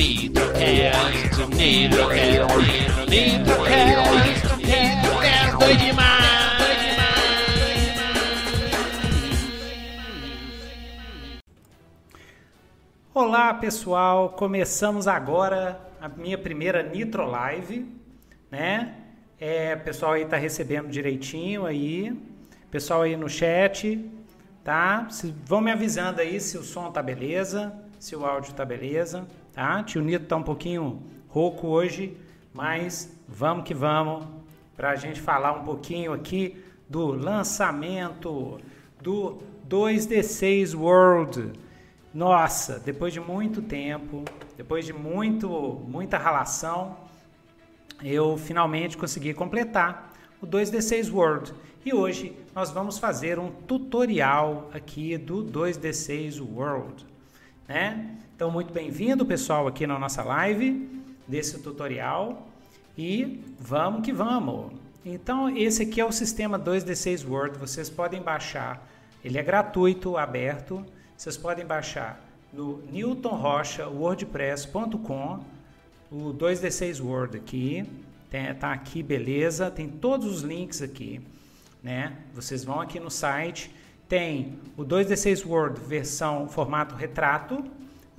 Nitrocast, Nitrocast, Nitrocast, Nitrocast, doido demais! Olá pessoal, começamos agora a minha primeira Nitro Live, né? É, pessoal aí tá recebendo direitinho aí, pessoal aí no chat, tá? Se, vão me avisando aí se o som tá beleza, se o áudio tá beleza, tá? Tio Nito tá um pouquinho rouco hoje, mas vamos que vamos para a gente falar um pouquinho aqui do lançamento do 2D6 World. Nossa, depois de muito tempo, depois de muito, muita relação, eu finalmente consegui completar o 2D6 World. E hoje nós vamos fazer um tutorial aqui do 2D6 World, né? Então, muito bem-vindo, pessoal, aqui na nossa live desse tutorial. E vamos que vamos! Então, esse aqui é o sistema 2D6 Word. Vocês podem baixar, ele é gratuito, aberto. Vocês podem baixar no newtonrocha.wordpress.com o 2D6 Word aqui. Tem, tá aqui, beleza? Tem todos os links aqui, né? Vocês vão aqui no site. Tem o 2D6 Word versão formato retrato,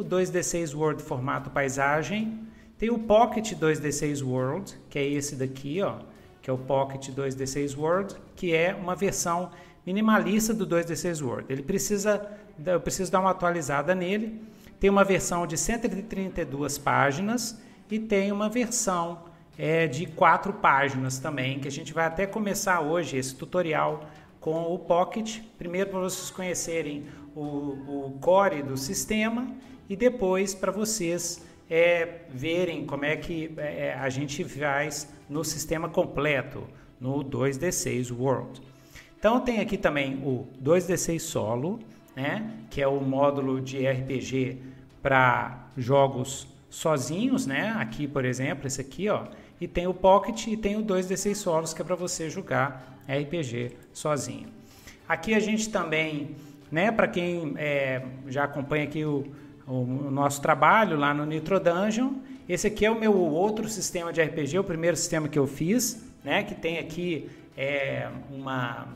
o 2D6 Word formato paisagem, tem o Pocket 2D6 World, que é esse daqui, ó, que é o Pocket 2D6 World, que é uma versão minimalista do 2D6 World. Ele precisa, eu preciso dar uma atualizada nele. Tem uma versão de 132 páginas e tem uma versão é, de quatro páginas também, que a gente vai até começar hoje esse tutorial com o Pocket. Primeiro para vocês conhecerem o, o core do sistema e depois para vocês é, verem como é que é, a gente faz no sistema completo, no 2D6 World. Então tem aqui também o 2D6 Solo, né, que é o módulo de RPG para jogos sozinhos, né? Aqui, por exemplo, esse aqui, ó, e tem o Pocket e tem o 2D6 Solos, que é para você jogar RPG sozinho. Aqui a gente também, né, para quem é, já acompanha aqui o, o, nosso trabalho lá no Nitro Dungeon, esse aqui é o meu outro sistema de RPG, o primeiro sistema que eu fiz, né, que tem aqui é, uma,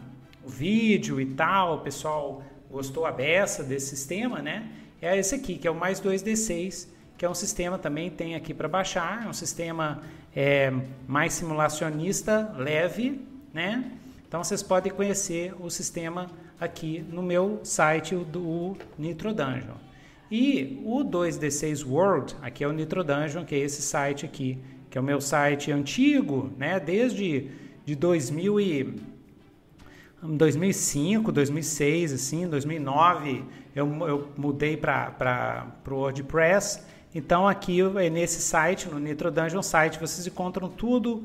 um vídeo e tal, o pessoal gostou a beça desse sistema, né? É esse aqui, que é o mais 2D6, que é um sistema também tem aqui para baixar, é um sistema é, mais simulacionista, leve, né? Então vocês podem conhecer o sistema aqui no meu site do Nitro Dungeon. E o 2D6 World, aqui é o Nitro Dungeon, que é esse site aqui, que é o meu site antigo, né? Desde de 2000 e 2005, 2006, assim, 2009, eu, eu mudei para o WordPress então aqui é nesse site, no Nitro Dungeon site, vocês encontram tudo,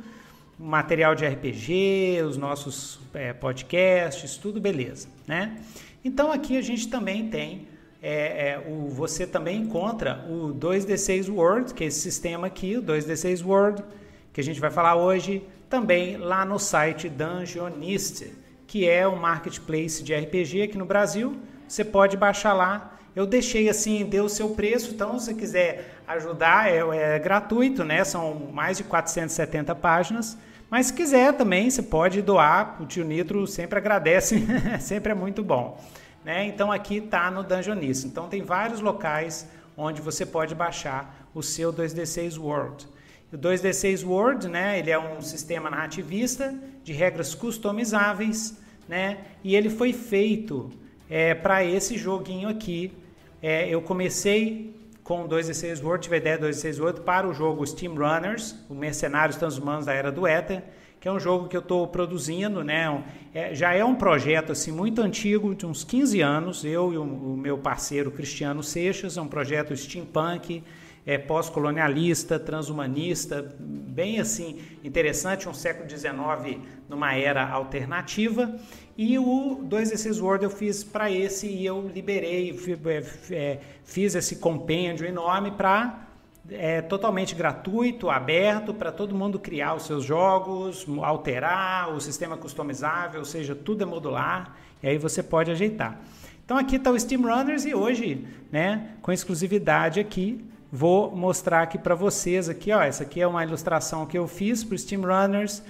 material de RPG, os nossos é, podcasts, tudo beleza, né? Então aqui a gente também tem, é, é, o, você também encontra o 2D6 World, que é esse sistema aqui, o 2D6 World, que a gente vai falar hoje, também lá no site Dungeonist, que é um marketplace de RPG aqui no Brasil. Você pode baixar lá eu deixei assim, deu o seu preço, então se você quiser ajudar, é, é gratuito, né? São mais de 470 páginas. Mas se quiser também, você pode doar, o tio Nitro sempre agradece, sempre é muito bom. Né? Então aqui está no Dungeonista. Então tem vários locais onde você pode baixar o seu 2D6 World. O 2D6 World, né, ele é um sistema narrativista de regras customizáveis, né, e ele foi feito é, para esse joguinho aqui. É, eu comecei com 2D6 World, tive a ideia do 2D6 World para o jogo Steam Runners, o Mercenários Transhumanos da Era do Éter, que é um jogo que eu estou produzindo, né? É, já é um projeto assim muito antigo, de uns 15 anos. Eu e o, o meu parceiro Cristiano Seixas, é um projeto steampunk, é, pós-colonialista, transhumanista, bem assim interessante, um século XIX numa era alternativa. E o 2D6 Word eu fiz para esse e eu liberei, é, é, fiz esse compêndio enorme para é totalmente gratuito, aberto para todo mundo criar os seus jogos, alterar o sistema customizável, ou seja, tudo é modular e aí você pode ajeitar. Então aqui está o Steam Runners e hoje, né, com exclusividade aqui, vou mostrar aqui para vocês aqui, ó, essa aqui é uma ilustração que eu fiz para o Steam Runners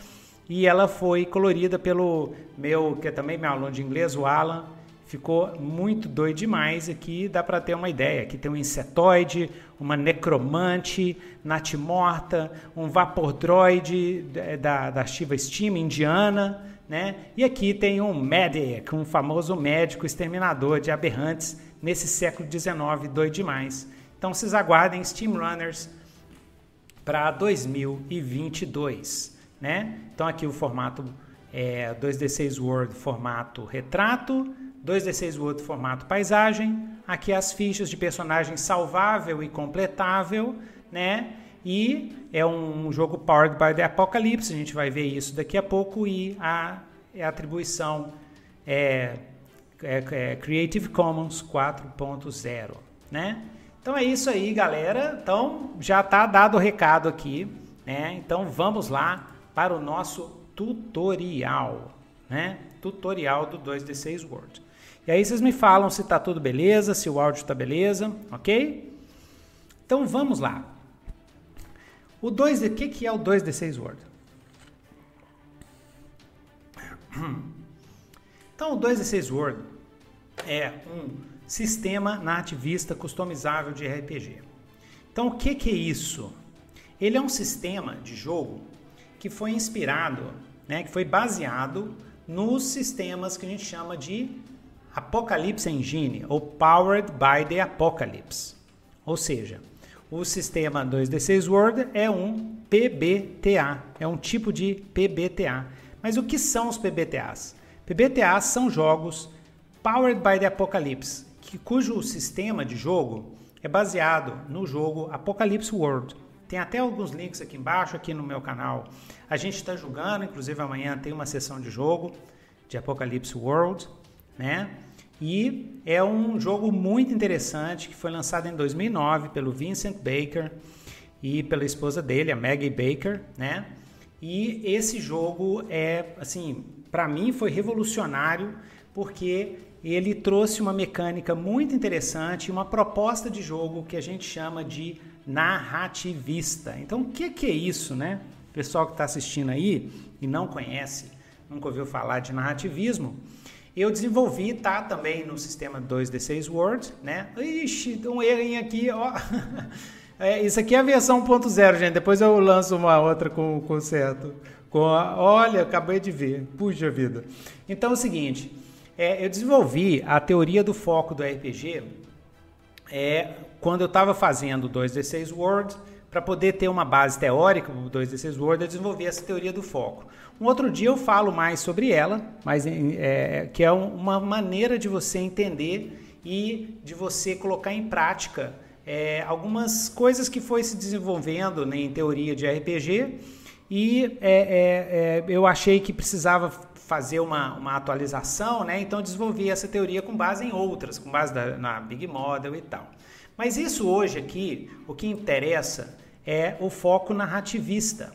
e ela foi colorida pelo meu, que é também meu aluno de inglês, o Alan. Ficou muito doido demais aqui, dá para ter uma ideia. Aqui tem um insetoide, uma necromante, natimorta, um vapordroid da, da Shiva Steam indiana, né? E aqui tem um Medic, um famoso médico exterminador de aberrantes nesse século XIX, doido demais. Então vocês aguardem Steam Runners para 2022, né? Então aqui o formato é 2D6 Word formato retrato, 2D6 Word formato paisagem, aqui as fichas de personagem salvável e completável, né? E é um jogo powered by the Apocalypse, a gente vai ver isso daqui a pouco e a, a atribuição é, é, é Creative Commons 4.0, né? Então é isso aí, galera. Então já está dado o recado aqui, né? Então vamos lá para o nosso tutorial, né? Tutorial do 2D6 Word. Aí vocês me falam se está tudo beleza, se o áudio está beleza, ok? Então vamos lá. O 2D, o que, que é o 2D6 Word? Então o 2D6 Word é um sistema nativista customizável de RPG. Então, o que, que é isso? Ele é um sistema de jogo que foi inspirado, né, que foi baseado nos sistemas que a gente chama de Apocalypse Engine ou Powered by the Apocalypse. Ou seja, o sistema 2D6 World é um PBTA, é um tipo de PBTA. Mas o que são os PBTAs? PBTAs são jogos Powered by the Apocalypse, que, cujo sistema de jogo é baseado no jogo Apocalypse World. Tem até alguns links aqui embaixo, aqui no meu canal. A gente está jogando, inclusive amanhã tem uma sessão de jogo de Apocalypse World, né? E é um jogo muito interessante que foi lançado em 2009 pelo Vincent Baker e pela esposa dele, a Maggie Baker, né? E esse jogo é, assim, para mim foi revolucionário porque ele trouxe uma mecânica muito interessante, uma proposta de jogo que a gente chama de narrativista. Então, o que, que é isso, né? O pessoal que está assistindo aí e não conhece, nunca ouviu falar de narrativismo, eu desenvolvi, tá também no sistema 2D6 Word, né? Ixi, um errinho aqui, ó. É, isso aqui é a versão 1.0, gente. Depois eu lanço uma outra com, com certo. Com a, olha, acabei de ver. Puxa vida. Então é o seguinte, é, eu desenvolvi a teoria do foco do RPG é, quando eu estava fazendo 2D6 Word, para poder ter uma base teórica do 2D6 Word, eu desenvolvi essa teoria do foco. Um outro dia eu falo mais sobre ela, mas é, que é uma maneira de você entender e de você colocar em prática é, algumas coisas que foi se desenvolvendo né, em teoria de RPG e é, é, é, eu achei que precisava fazer uma, uma atualização, né? Então desenvolvi essa teoria com base em outras, com base da, na Big Model e tal. Mas isso hoje aqui, o que interessa é o foco narrativista.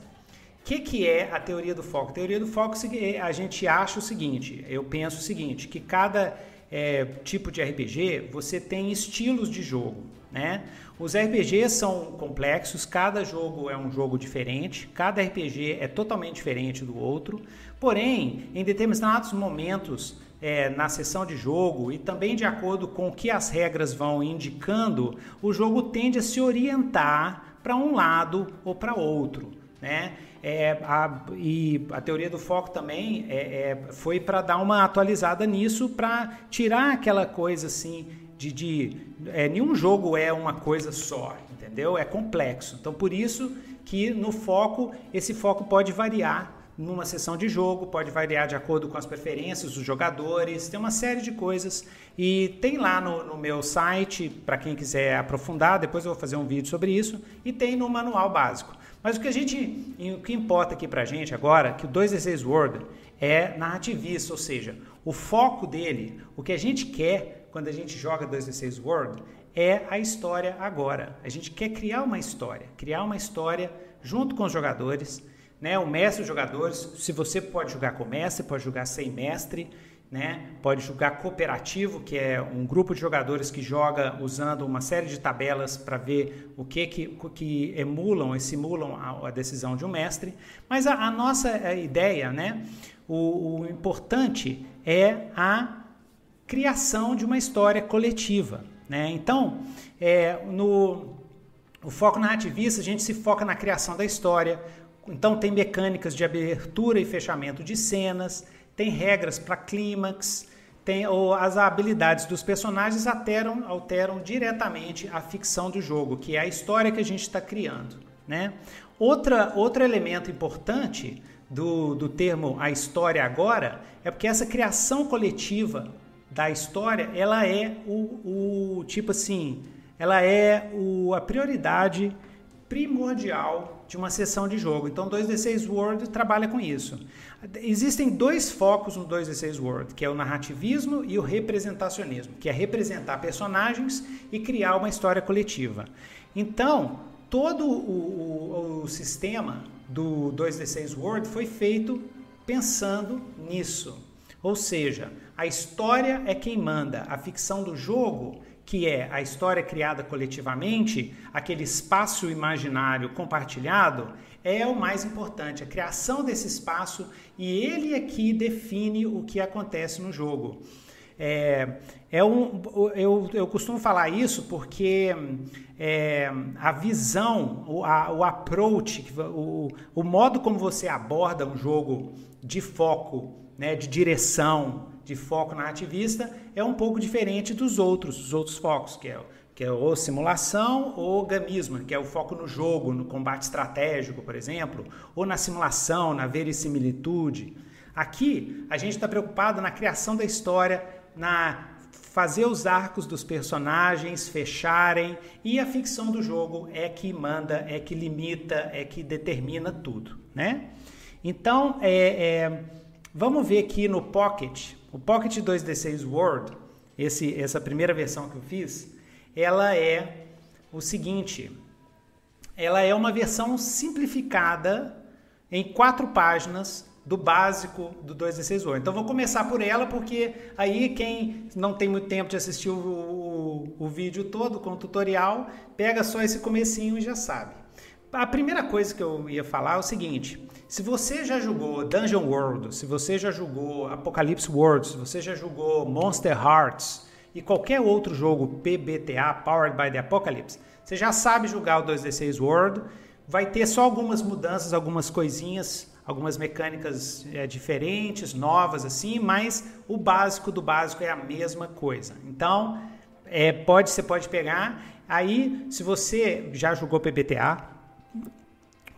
O que, que é a teoria do foco? A teoria do foco a gente acha o seguinte, eu penso o seguinte, que cada é, tipo de RPG você tem estilos de jogo, né? Os RPGs são complexos, cada jogo é um jogo diferente, cada RPG é totalmente diferente do outro. Porém, em determinados momentos é, na sessão de jogo e também de acordo com o que as regras vão indicando, o jogo tende a se orientar para um lado ou para outro. Né? É, a, e a teoria do foco também é, é, foi para dar uma atualizada nisso, para tirar aquela coisa assim de, de é, nenhum jogo é uma coisa só, entendeu? É complexo. Então, por isso que no foco, esse foco pode variar numa sessão de jogo, pode variar de acordo com as preferências dos jogadores, tem uma série de coisas. E tem lá no, no meu site, para quem quiser aprofundar, depois eu vou fazer um vídeo sobre isso, e tem no manual básico. Mas o que a gente, o que importa aqui para a gente agora, que o 2D6 Word é narrativista, ou seja, o foco dele, o que a gente quer quando a gente joga 2D6 World é a história agora. A gente quer criar uma história, criar uma história junto com os jogadores, né? O mestre dos jogadores, se você pode jogar com mestre, pode jogar sem mestre, né? Pode jogar cooperativo, que é um grupo de jogadores que joga usando uma série de tabelas para ver o que, que, que emulam e simulam a, a decisão de um mestre. Mas a, a nossa a ideia, né? O, o importante é a criação de uma história coletiva. Né? Então, é, no o foco narrativista, a gente se foca na criação da história. Então, tem mecânicas de abertura e fechamento de cenas, tem regras para clímax, tem ou as habilidades dos personagens alteram, alteram diretamente a ficção do jogo, que é a história que a gente está criando. Né? Outra, outro elemento importante do, do termo a história agora é porque essa criação coletiva da história ela é o, o tipo assim ela é o, a prioridade primordial de uma sessão de jogo. Então, 2D6 World trabalha com isso. Existem dois focos no 2D6 World, que é o narrativismo e o representacionismo, que é representar personagens e criar uma história coletiva. Então, todo o, o, o sistema do 2D6 World foi feito pensando nisso. Ou seja, a história é quem manda, a ficção do jogo que é a história criada coletivamente, aquele espaço imaginário compartilhado, é o mais importante, a criação desse espaço e ele é que define o que acontece no jogo. É, é um, eu, eu costumo falar isso porque é, a visão, o, a, o approach, o, o modo como você aborda um jogo de foco, né, de direção, de foco narrativista é um pouco diferente dos outros, dos outros focos, que é, que é ou simulação ou gamismo, que é o foco no jogo, no combate estratégico, por exemplo, ou na simulação, na verosimilitude. Aqui a gente está preocupado na criação da história, na fazer os arcos dos personagens fecharem e a ficção do jogo é que manda, é que limita, é que determina tudo, né? Então, é, é, vamos ver aqui no Pocket o Pocket 2D6 Word, esse, essa primeira versão que eu fiz, ela é o seguinte: ela é uma versão simplificada em quatro páginas do básico do 2D6 Word. Então vou começar por ela porque aí quem não tem muito tempo de assistir o, o, o vídeo todo com o tutorial, pega só esse comecinho e já sabe. A primeira coisa que eu ia falar é o seguinte: se você já jogou Dungeon World, se você já jogou Apocalypse World, se você já jogou Monster Hearts e qualquer outro jogo PBTA, Powered by the Apocalypse, você já sabe jogar o 2D6 World. Vai ter só algumas mudanças, algumas coisinhas, algumas mecânicas é, diferentes, novas assim, mas o básico do básico é a mesma coisa. Então, é, pode, você pode pegar. Aí, se você já jogou PBTA,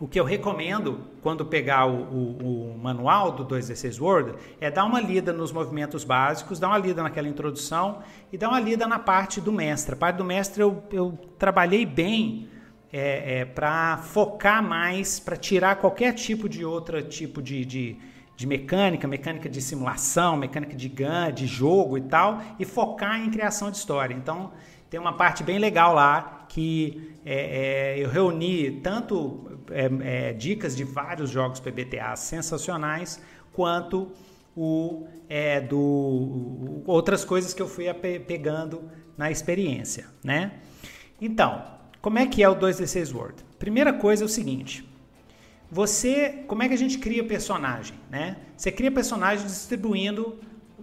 o que eu recomendo quando pegar o, o, o, manual do 2D6 Word é dar uma lida nos movimentos básicos, dar uma lida naquela introdução e dar uma lida na parte do mestre. A parte do mestre eu, eu trabalhei bem é, é, para focar mais, para tirar qualquer tipo de outro tipo de, de, de, mecânica, mecânica de simulação, mecânica de gun, de jogo e tal, e focar em criação de história. Então tem uma parte bem legal lá que é, é, eu reuni tanto é, é dicas de vários jogos PBTA sensacionais, quanto o, é, do, outras coisas que eu fui pegando na experiência, né? Então, como é que é o 2D6 Word? Primeira coisa é o seguinte, você, como é que a gente cria personagem, né? Você cria personagem distribuindo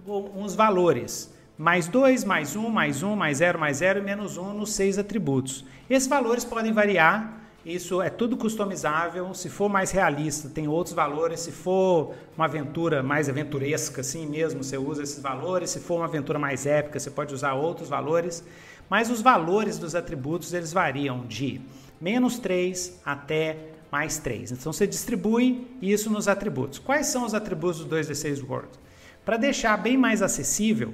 uns valores mais 2, mais 1, um, mais 1, um, mais 0, mais 0 e menos 1 um nos seis atributos. Esses valores podem variar, isso é tudo customizável. Se for mais realista, tem outros valores. Se for uma aventura mais aventuresca, assim mesmo, você usa esses valores. Se for uma aventura mais épica, você pode usar outros valores. Mas os valores dos atributos eles variam de menos 3 até mais 3. Então você distribui isso nos atributos. Quais são os atributos do 2D6 Word? Para deixar bem mais acessível,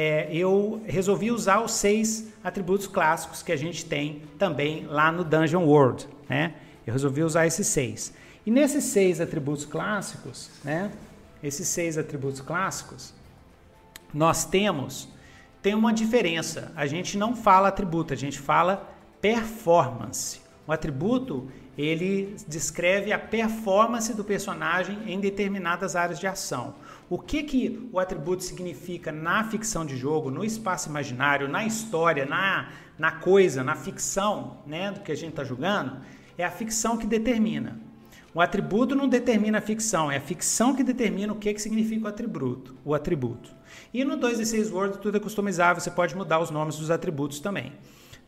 é, eu resolvi usar os seis atributos clássicos que a gente tem também lá no Dungeon World. Né? Eu resolvi usar esses seis. E nesses seis atributos clássicos, né? esses seis atributos clássicos, nós temos tem uma diferença. A gente não fala atributo, a gente fala performance. O atributo ele descreve a performance do personagem em determinadas áreas de ação. O que, que o atributo significa na ficção de jogo, no espaço imaginário, na história, na, na coisa, na ficção né, do que a gente está jogando, é a ficção que determina. O atributo não determina a ficção, é a ficção que determina o que, que significa o atributo. O atributo. E no 2D6 Word tudo é customizável, você pode mudar os nomes dos atributos também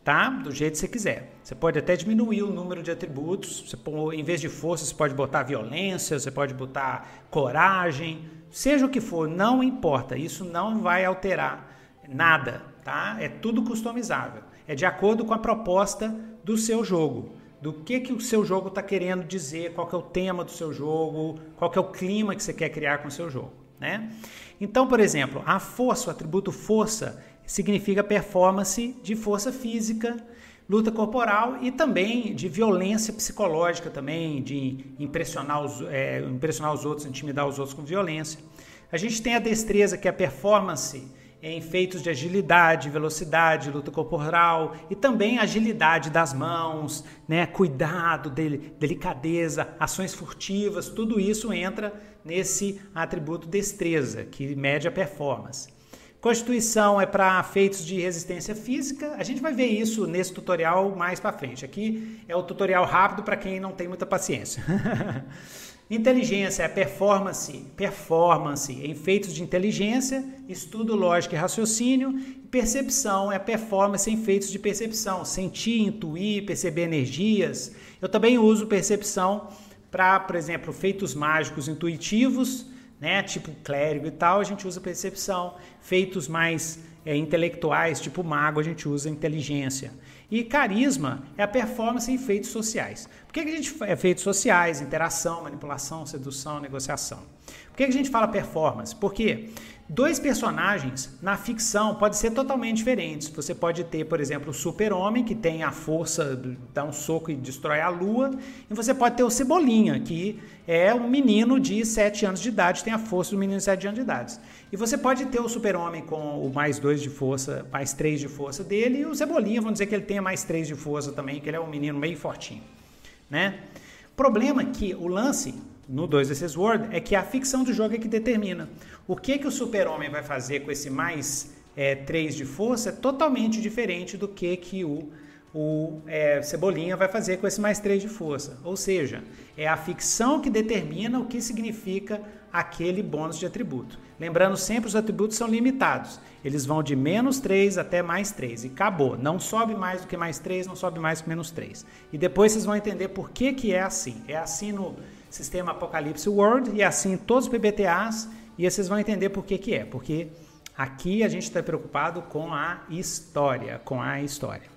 tá? Do jeito que você quiser. Você pode até diminuir o número de atributos. Você, em vez de força, você pode botar violência, você pode botar coragem, seja o que for, não importa. Isso não vai alterar nada, tá? É tudo customizável. É de acordo com a proposta do seu jogo. Do que, que o seu jogo está querendo dizer, qual que é o tema do seu jogo, qual que é o clima que você quer criar com o seu jogo, né? Então, por exemplo, a força, o atributo força, significa performance de força física, luta corporal e também de violência psicológica também, de impressionar os, é, impressionar os outros, intimidar os outros com violência. A gente tem a destreza, que é a performance em feitos de agilidade, velocidade, luta corporal e também agilidade das mãos, né, cuidado, delicadeza, ações furtivas, tudo isso entra nesse atributo destreza, que mede a performance. Constituição é para feitos de resistência física. A gente vai ver isso nesse tutorial mais para frente. Aqui é o tutorial rápido para quem não tem muita paciência. inteligência é performance, performance em feitos de inteligência, estudo, lógica e raciocínio. Percepção é performance em feitos de percepção, sentir, intuir, perceber energias. Eu também uso percepção para, por exemplo, feitos mágicos intuitivos né? Tipo clérigo e tal, a gente usa percepção. Feitos mais é, intelectuais, tipo mago, a gente usa inteligência. E carisma é a performance em feitos sociais. Por que, que a gente é feitos sociais, interação, manipulação, sedução, negociação? Por que, que a gente fala performance? Porque Dois personagens na ficção podem ser totalmente diferentes. Você pode ter, por exemplo, o Super-Homem, que tem a força dar um soco e destrói a lua, e você pode ter o Cebolinha, que é um menino de 7 anos de idade, tem a força do menino de 7 anos de idade. E você pode ter o Super-Homem com o mais 2 de força, mais 3 de força dele, e o Cebolinha, vamos dizer que ele tenha mais 3 de força também, que ele é um menino meio fortinho, né? Problema é que o lance no 2 Desses World é que a ficção do jogo é que determina. O que, que o super-homem vai fazer com esse mais é, 3 de força é totalmente diferente do que, que o, o é, Cebolinha vai fazer com esse mais 3 de força. Ou seja, é a ficção que determina o que significa aquele bônus de atributo. Lembrando sempre, os atributos são limitados. Eles vão de menos 3 até mais 3 e acabou. Não sobe mais do que mais 3, não sobe mais que menos 3. E depois vocês vão entender por que, que é assim. É assim no sistema Apocalipse World e é assim todos os PBTAs e vocês vão entender por que, que é. Porque aqui a gente está preocupado com a história, com a história.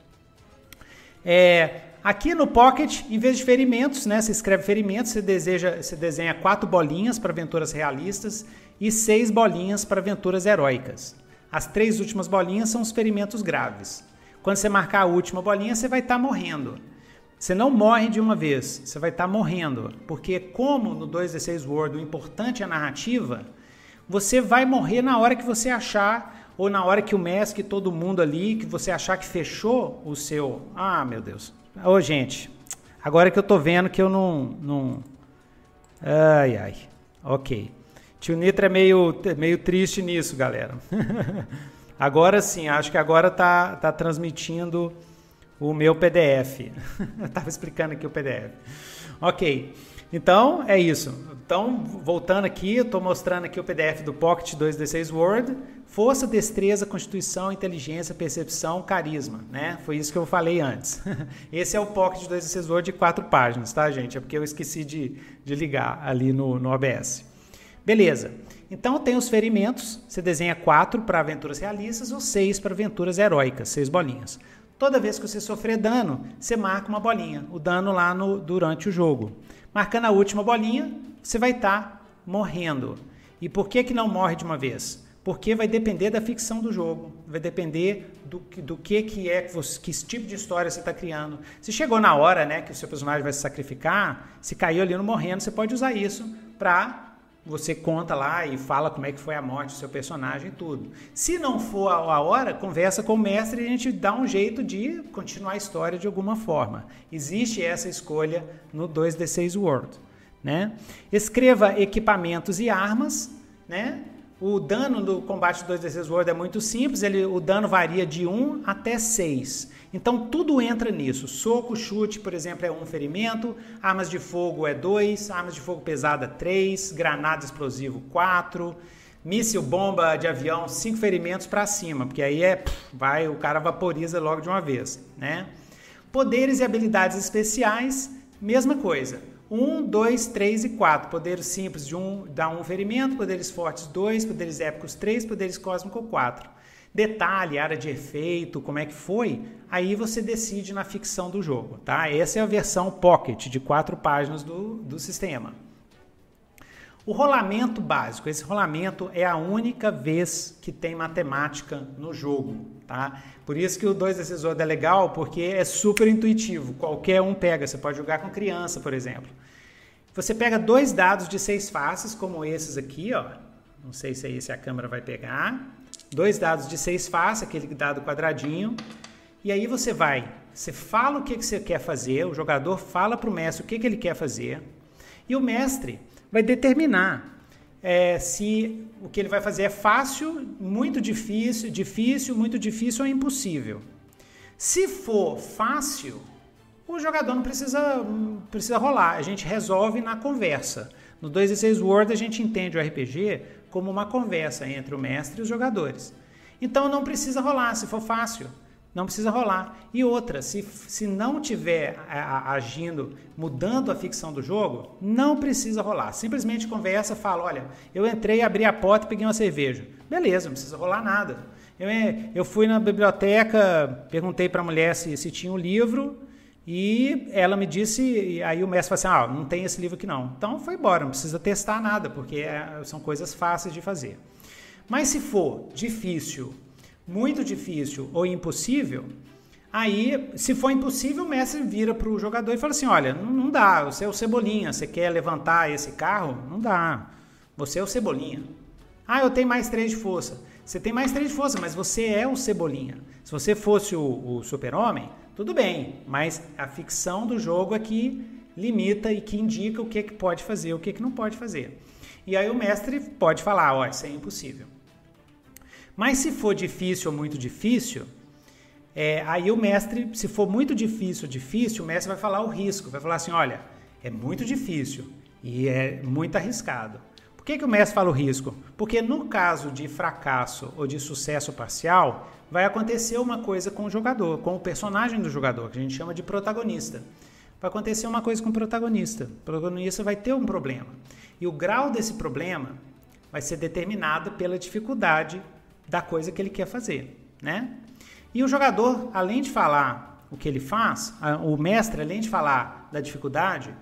É, aqui no Pocket, em vez de ferimentos, né, você escreve ferimentos, você, deseja, você desenha quatro bolinhas para aventuras realistas e seis bolinhas para aventuras heróicas. As três últimas bolinhas são os ferimentos graves. Quando você marcar a última bolinha, você vai estar tá morrendo. Você não morre de uma vez, você vai estar tá morrendo. Porque, como no 2D6 World o importante é a narrativa, você vai morrer na hora que você achar, ou na hora que o mestre, todo mundo ali, que você achar que fechou o seu. Ah, meu Deus. Ô, gente, agora que eu tô vendo que eu não. não... Ai, ai. Ok. Tio Nitra é meio, meio triste nisso, galera. agora sim, acho que agora tá, tá transmitindo o meu PDF. eu tava explicando aqui o PDF. Ok. Então, é isso. Então, voltando aqui, estou mostrando aqui o PDF do Pocket 2D6 Word. Força, destreza, constituição, inteligência, percepção, carisma, né? Foi isso que eu falei antes. Esse é o Pocket 2D6 Word de quatro páginas, tá, gente? É porque eu esqueci de, de ligar ali no, no OBS. Beleza. Então, tem os ferimentos. Você desenha quatro para aventuras realistas ou seis para aventuras heróicas, seis bolinhas. Toda vez que você sofrer dano, você marca uma bolinha, o dano lá no, durante o jogo. Marcando a última bolinha, você vai estar tá morrendo. E por que, que não morre de uma vez? Porque vai depender da ficção do jogo, vai depender do, do que, que é, que tipo de história você está criando. Se chegou na hora né, que o seu personagem vai se sacrificar, se caiu ali no morrendo, você pode usar isso para você conta lá e fala como é que foi a morte do seu personagem e tudo. Se não for a hora, conversa com o mestre e a gente dá um jeito de continuar a história de alguma forma. Existe essa escolha no 2D6 World. Né? Escreva equipamentos e armas, né? O dano do combate 2D6 World é muito simples, ele, o dano varia de 1 até 6. Então tudo entra nisso. Soco, chute, por exemplo, é um ferimento, armas de fogo é 2, armas de fogo pesada 3, granada explosivo 4, míssil bomba de avião 5 ferimentos para cima, porque aí é vai, o cara vaporiza logo de uma vez, né? Poderes e habilidades especiais, mesma coisa. 1, 2, 3 e 4. Poderes simples de 1 um, dá 1 um ferimento, poderes fortes 2, poderes épicos 3, poderes cósmicos 4 detalhe, área de efeito, como é que foi, aí você decide na ficção do jogo, tá? Essa é a versão Pocket de quatro páginas do, do sistema. O rolamento básico, esse rolamento é a única vez que tem matemática no jogo, tá? Por isso que o 2 decisor é legal, porque é super intuitivo, qualquer um pega, você pode jogar com criança, por exemplo. Você pega dois dados de seis faces, como esses aqui, ó. Não sei se aí se a câmera vai pegar dois dados de seis faces, aquele dado quadradinho, e aí você vai, você fala o que, que você quer fazer, o jogador fala para o mestre o que, que ele quer fazer, e o mestre vai determinar é, se o que ele vai fazer é fácil, muito difícil, difícil, muito difícil ou impossível. Se for fácil, o jogador não precisa, precisa rolar, a gente resolve na conversa. No 2 e 6 Word a gente entende o RPG como uma conversa entre o mestre e os jogadores. Então não precisa rolar, se for fácil, não precisa rolar. E outra, se, se não tiver agindo, mudando a ficção do jogo, não precisa rolar. Simplesmente conversa, fala: olha, eu entrei, abri a porta e peguei uma cerveja. Beleza, não precisa rolar nada. Eu, eu fui na biblioteca, perguntei para a mulher se, se tinha um livro, e ela me disse, aí o mestre falou assim: ah, não tem esse livro aqui não. Então foi embora, não precisa testar nada, porque é, são coisas fáceis de fazer. Mas se for difícil, muito difícil ou impossível, aí, se for impossível, o mestre vira para o jogador e fala assim: olha, não, não dá, você é o Cebolinha, você quer levantar esse carro? Não dá, você é o Cebolinha. Ah, eu tenho mais três de força. Você tem mais três de força, mas você é o Cebolinha. Se você fosse o, o super-homem, tudo bem, mas a ficção do jogo é que limita e que indica o que, é que pode fazer, o que, é que não pode fazer. E aí o mestre pode falar, ó, isso é impossível. Mas se for difícil ou muito difícil, é, aí o mestre, se for muito difícil, difícil, o mestre vai falar o risco, vai falar assim, olha, é muito difícil e é muito arriscado. Por que, que o mestre fala o risco? Porque no caso de fracasso ou de sucesso parcial, vai acontecer uma coisa com o jogador, com o personagem do jogador, que a gente chama de protagonista. Vai acontecer uma coisa com o protagonista. O protagonista vai ter um problema. E o grau desse problema vai ser determinado pela dificuldade da coisa que ele quer fazer, né? E o jogador, além de falar o que ele faz, o mestre, além de falar da dificuldade,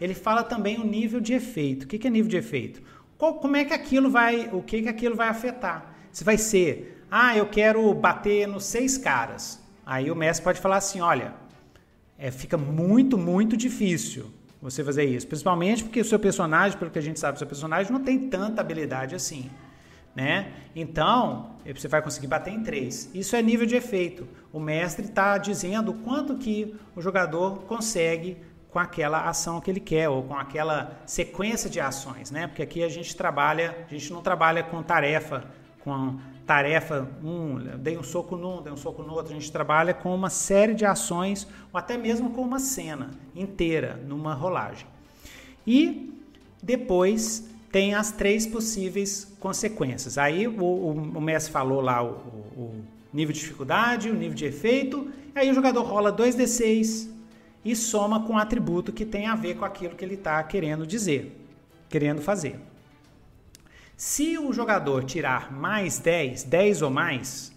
ele fala também o nível de efeito. O que é nível de efeito? Como é que aquilo vai, o que, que aquilo vai afetar? Se vai ser, ah, eu quero bater nos seis caras. Aí o mestre pode falar assim, olha, é, fica muito, muito difícil você fazer isso. Principalmente porque o seu personagem, pelo que a gente sabe, o seu personagem não tem tanta habilidade assim. Né? Então, você vai conseguir bater em três. Isso é nível de efeito. O mestre está dizendo quanto que o jogador consegue com aquela ação que ele quer ou com aquela sequência de ações, né? Porque aqui a gente trabalha, a gente não trabalha com tarefa, com tarefa um, dei um soco num, dei um soco no outro, a gente trabalha com uma série de ações ou até mesmo com uma cena inteira numa rolagem. E depois tem as três possíveis consequências. Aí o, o, o mestre falou lá o, o nível de dificuldade, o nível de efeito, aí o jogador rola 2d6 e soma com um atributo que tem a ver com aquilo que ele está querendo dizer, querendo fazer. Se o jogador tirar mais 10, 10 ou mais,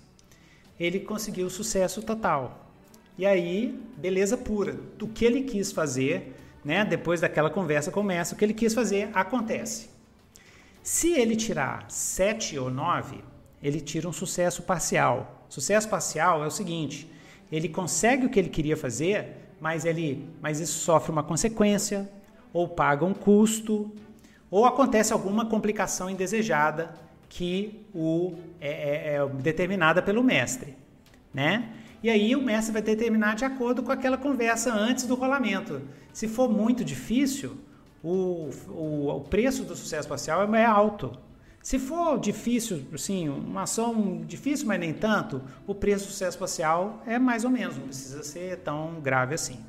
ele conseguiu sucesso total. E aí, beleza pura. O que ele quis fazer, né, depois daquela conversa começa, o que ele quis fazer acontece. Se ele tirar 7 ou 9, ele tira um sucesso parcial. Sucesso parcial é o seguinte: ele consegue o que ele queria fazer, mas ele, mas isso sofre uma consequência, ou paga um custo, ou acontece alguma complicação indesejada que o é, é, é determinada pelo mestre, né? E aí o mestre vai determinar de acordo com aquela conversa antes do rolamento. Se for muito difícil, o, o, o preço do sucesso parcial é alto. Se for difícil, assim, uma ação difícil, mas nem tanto, o preço do sucesso parcial é mais ou menos, não precisa ser tão grave assim.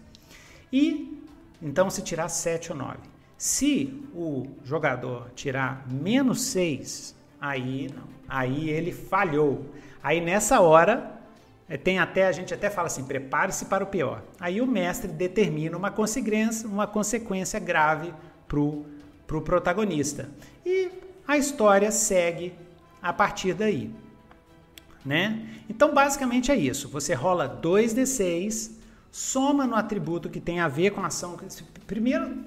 E então se tirar 7 ou 9. Se o jogador tirar menos 6, aí não. Aí ele falhou. Aí nessa hora é, tem até, a gente até fala assim, prepare-se para o pior. Aí o mestre determina uma consequência, uma consequência grave para o pro protagonista. E a história segue a partir daí. Né? Então, basicamente é isso. Você rola 2d6, soma no atributo que tem a ver com a ação. Primeiro,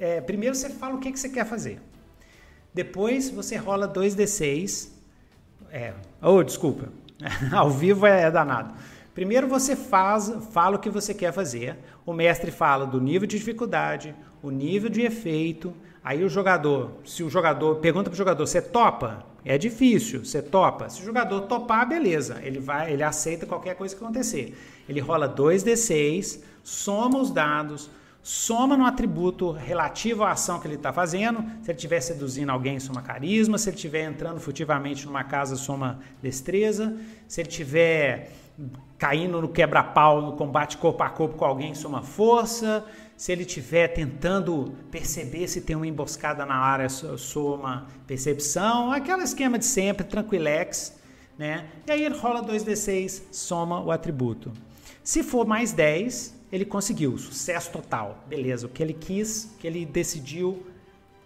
é, primeiro você fala o que, que você quer fazer. Depois você rola 2d6. É, oh, desculpa. Ao vivo é danado. Primeiro você faz, fala o que você quer fazer. O mestre fala do nível de dificuldade, o nível de efeito. Aí o jogador, se o jogador pergunta para o jogador, você topa? É difícil, você topa? Se o jogador topar, beleza, ele vai, ele aceita qualquer coisa que acontecer. Ele rola 2d6, soma os dados, soma no atributo relativo à ação que ele está fazendo. Se ele estiver seduzindo alguém, soma carisma. Se ele estiver entrando furtivamente numa casa, soma destreza. Se ele estiver caindo no quebra-pau, no combate corpo a corpo com alguém, soma força. Se ele estiver tentando perceber se tem uma emboscada na área, soma percepção. Aquele esquema de sempre, tranquilex. Né? E aí ele rola 2d6, soma o atributo. Se for mais 10, ele conseguiu, sucesso total. Beleza, o que ele quis, o que ele decidiu,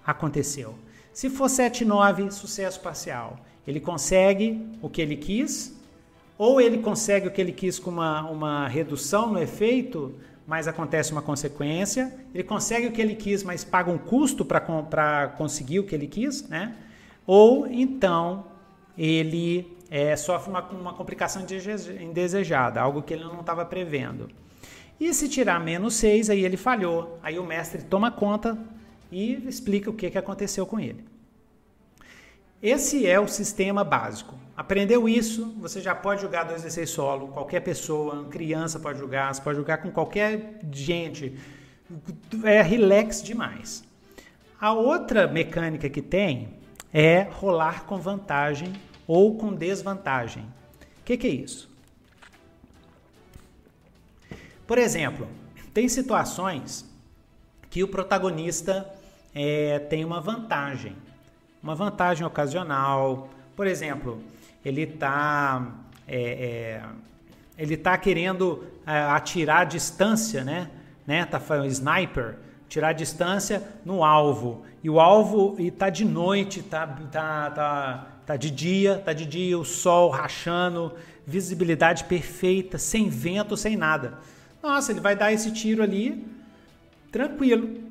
aconteceu. Se for 7 9, sucesso parcial. Ele consegue o que ele quis, ou ele consegue o que ele quis com uma, uma redução no efeito, mas acontece uma consequência. Ele consegue o que ele quis, mas paga um custo para conseguir o que ele quis, né? Ou então ele é, sofre uma, uma complicação indesejada, algo que ele não estava prevendo. E se tirar menos 6, aí ele falhou. Aí o mestre toma conta e explica o que, que aconteceu com ele. Esse é o sistema básico. Aprendeu isso, você já pode jogar 2D6 solo, qualquer pessoa, criança pode jogar, você pode jogar com qualquer gente. É relax demais. A outra mecânica que tem é rolar com vantagem ou com desvantagem. O que, que é isso? Por exemplo, tem situações que o protagonista é, tem uma vantagem, uma vantagem ocasional. Por exemplo, ele está é, é, ele tá querendo é, atirar a distância, né? né? Tá falando sniper, tirar a distância no alvo e o alvo e tá de noite, tá, tá, tá, tá de dia, tá de dia, o sol rachando, visibilidade perfeita, sem vento, sem nada. Nossa, ele vai dar esse tiro ali tranquilo,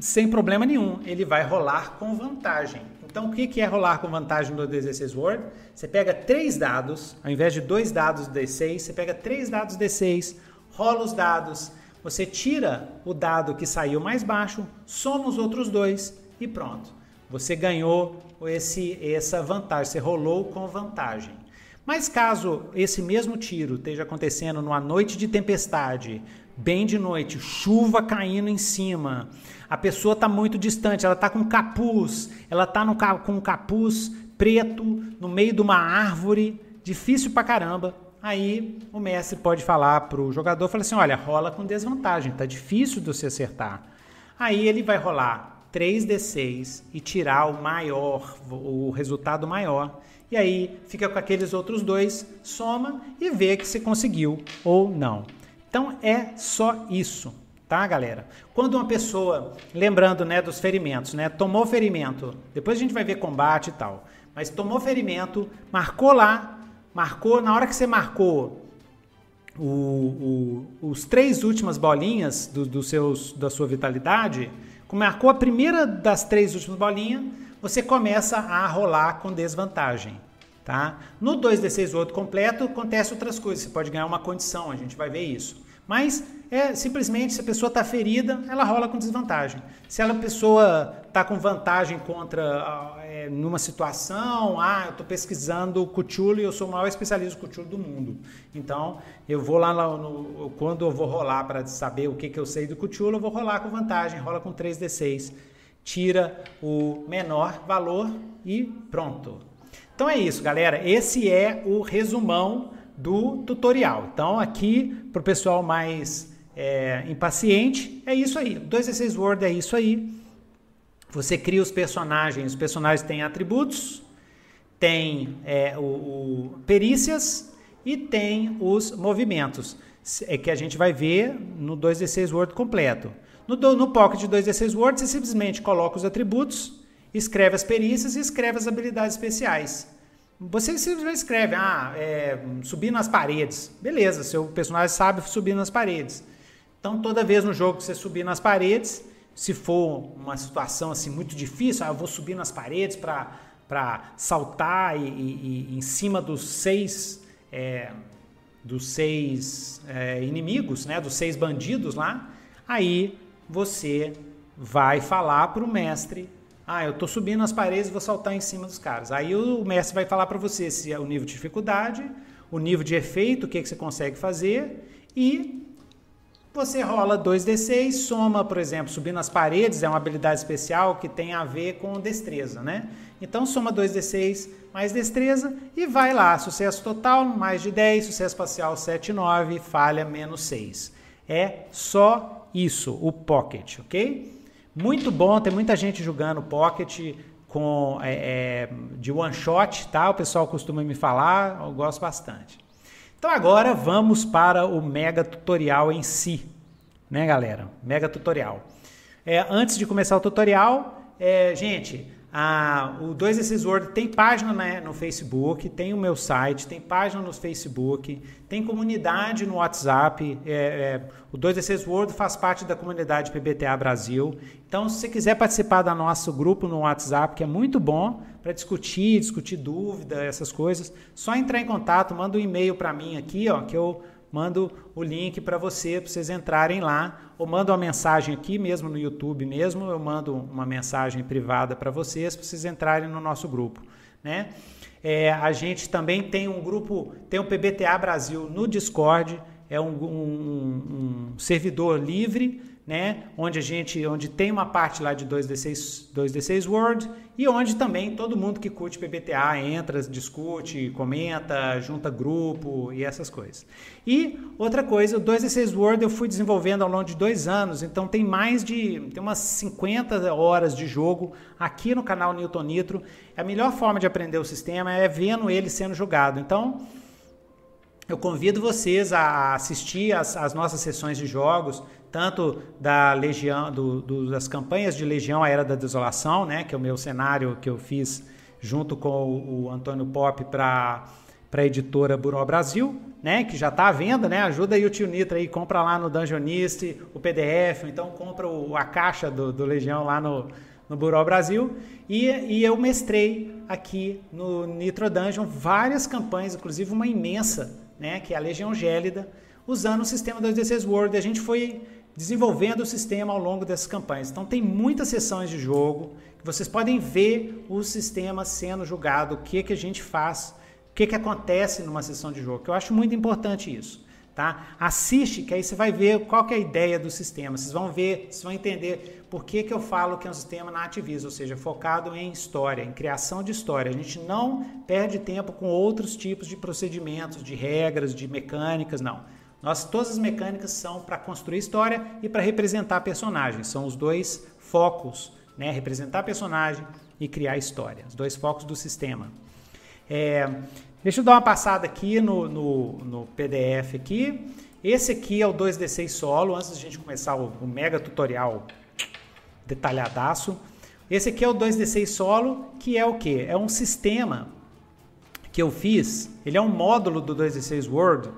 sem problema nenhum. Ele vai rolar com vantagem. Então, o que é rolar com vantagem no D16 Word? Você pega três dados, ao invés de dois dados D6, você pega três dados D6, rola os dados, você tira o dado que saiu mais baixo, soma os outros dois e pronto. Você ganhou esse, essa vantagem, você rolou com vantagem. Mas caso esse mesmo tiro esteja acontecendo numa noite de tempestade, bem de noite, chuva caindo em cima, a pessoa está muito distante, ela está com capuz, ela está com um capuz preto no meio de uma árvore, difícil pra caramba. Aí o mestre pode falar para o jogador, fala assim, olha, rola com desvantagem, tá difícil de você acertar. Aí ele vai rolar 3d6 e tirar o maior, o resultado maior. E aí fica com aqueles outros dois, soma e vê que se conseguiu ou não. Então é só isso, tá, galera? Quando uma pessoa, lembrando, né, dos ferimentos, né, tomou ferimento, depois a gente vai ver combate e tal, mas tomou ferimento, marcou lá, marcou, na hora que você marcou o, o, os três últimas bolinhas do, do seus, da sua vitalidade, marcou a primeira das três últimas bolinhas, você começa a rolar com desvantagem, Tá? No 2D6 World completo acontece outras coisas, você pode ganhar uma condição, a gente vai ver isso. Mas é simplesmente se a pessoa está ferida, ela rola com desvantagem. Se a pessoa está com vantagem contra é, numa situação, ah, eu estou pesquisando o Cthulhu e eu sou o maior especialista do Cthulhu do mundo. Então, eu vou lá no, quando eu vou rolar para saber o que, que eu sei do Cthulhu, eu vou rolar com vantagem, rola com 3d6. Tira o menor valor e pronto. Então é isso, galera. Esse é o resumão do tutorial. Então, aqui, para o pessoal mais é, impaciente, é isso aí. 2D6 Word é isso aí. Você cria os personagens, os personagens têm atributos, tem é, o, o, perícias e tem os movimentos, é que a gente vai ver no 2D6 Word completo. No, no Pocket 2D6 Word, você simplesmente coloca os atributos, escreve as perícias e escreve as habilidades especiais. Você simplesmente escreve, ah, é, subir nas paredes. Beleza, seu personagem sabe subir nas paredes. Então, toda vez no jogo que você subir nas paredes, se for uma situação assim muito difícil, ah, eu vou subir nas paredes para saltar e, e, e, em cima dos seis, é, dos seis é, inimigos, né, dos seis bandidos lá, aí você vai falar para o mestre ah, eu estou subindo as paredes e vou saltar em cima dos caras. Aí o mestre vai falar para você se é o nível de dificuldade, o nível de efeito, o que, que você consegue fazer e você rola 2d6, soma, por exemplo, subir nas paredes é uma habilidade especial que tem a ver com destreza, né? Então soma 2d6 mais destreza e vai lá, sucesso total mais de 10, sucesso parcial 7, 9, falha menos 6. É só isso, o pocket, ok? Muito bom, tem muita gente jogando Pocket com é, é, de one shot, tá? O pessoal costuma me falar, eu gosto bastante. Então agora vamos para o mega tutorial em si, né, galera? Mega tutorial. É, antes de começar o tutorial, é, gente, ah, o 2 Word tem página né, no Facebook, tem o meu site, tem página no Facebook, tem comunidade no WhatsApp. É, é, o 2 Word faz parte da comunidade PBTA Brasil. Então, se você quiser participar do nosso grupo no WhatsApp, que é muito bom para discutir, discutir dúvida, essas coisas, só entrar em contato, manda um e-mail para mim aqui, ó, que eu mando o link para você, para vocês entrarem lá, ou mando uma mensagem aqui mesmo no YouTube mesmo, eu mando uma mensagem privada para vocês, para vocês entrarem no nosso grupo, né? É, a gente também tem um grupo, tem o PBTA Brasil no Discord, é um, um, um servidor livre né? Onde a gente, onde tem uma parte lá de 2D6, 2D6 Word e onde também todo mundo que curte PBTA entra, discute, comenta, junta grupo e essas coisas. E outra coisa, o 2D6 Word eu fui desenvolvendo ao longo de dois anos, então tem mais de, tem umas 50 horas de jogo aqui no canal Newton Nitro. A melhor forma de aprender o sistema é vendo ele sendo jogado. Então, eu convido vocês a assistir as, as nossas sessões de jogos, tanto da Legião, do, do, das campanhas de Legião à Era da Desolação, né, que é o meu cenário que eu fiz junto com o, o Antônio Pop para para a editora Buró Brasil, né, que já está à venda, né? Ajuda aí o tio Nitra aí, compra lá no Dungeonist o PDF, então compra o, a caixa do, do Legião lá no, no Buró Brasil. E, e eu mestrei aqui no Nitro Dungeon várias campanhas, inclusive uma imensa, né, que é a Legião Gélida, usando o sistema 2D6 World. A gente foi desenvolvendo o sistema ao longo dessas campanhas. Então tem muitas sessões de jogo que vocês podem ver o sistema sendo julgado, o que, que a gente faz, o que, que acontece numa sessão de jogo, que eu acho muito importante isso. Tá? Assiste, que aí você vai ver qual é a ideia do sistema. Vocês vão ver, vocês vão entender por que, que eu falo que é um sistema nativista, ou seja, focado em história, em criação de história. A gente não perde tempo com outros tipos de procedimentos, de regras, de mecânicas, não. Nós, todas as mecânicas são para construir história e para representar personagens. São os dois focos, né? Representar personagem e criar história. Os dois focos do sistema. É, deixa eu dar uma passada aqui no, no, no, PDF aqui. Esse aqui é o 2D6 solo, antes de a gente começar o, o mega tutorial detalhadaço. Esse aqui é o 2D6 solo, que é o que? É um sistema que eu fiz, ele é um módulo do 2D6 World,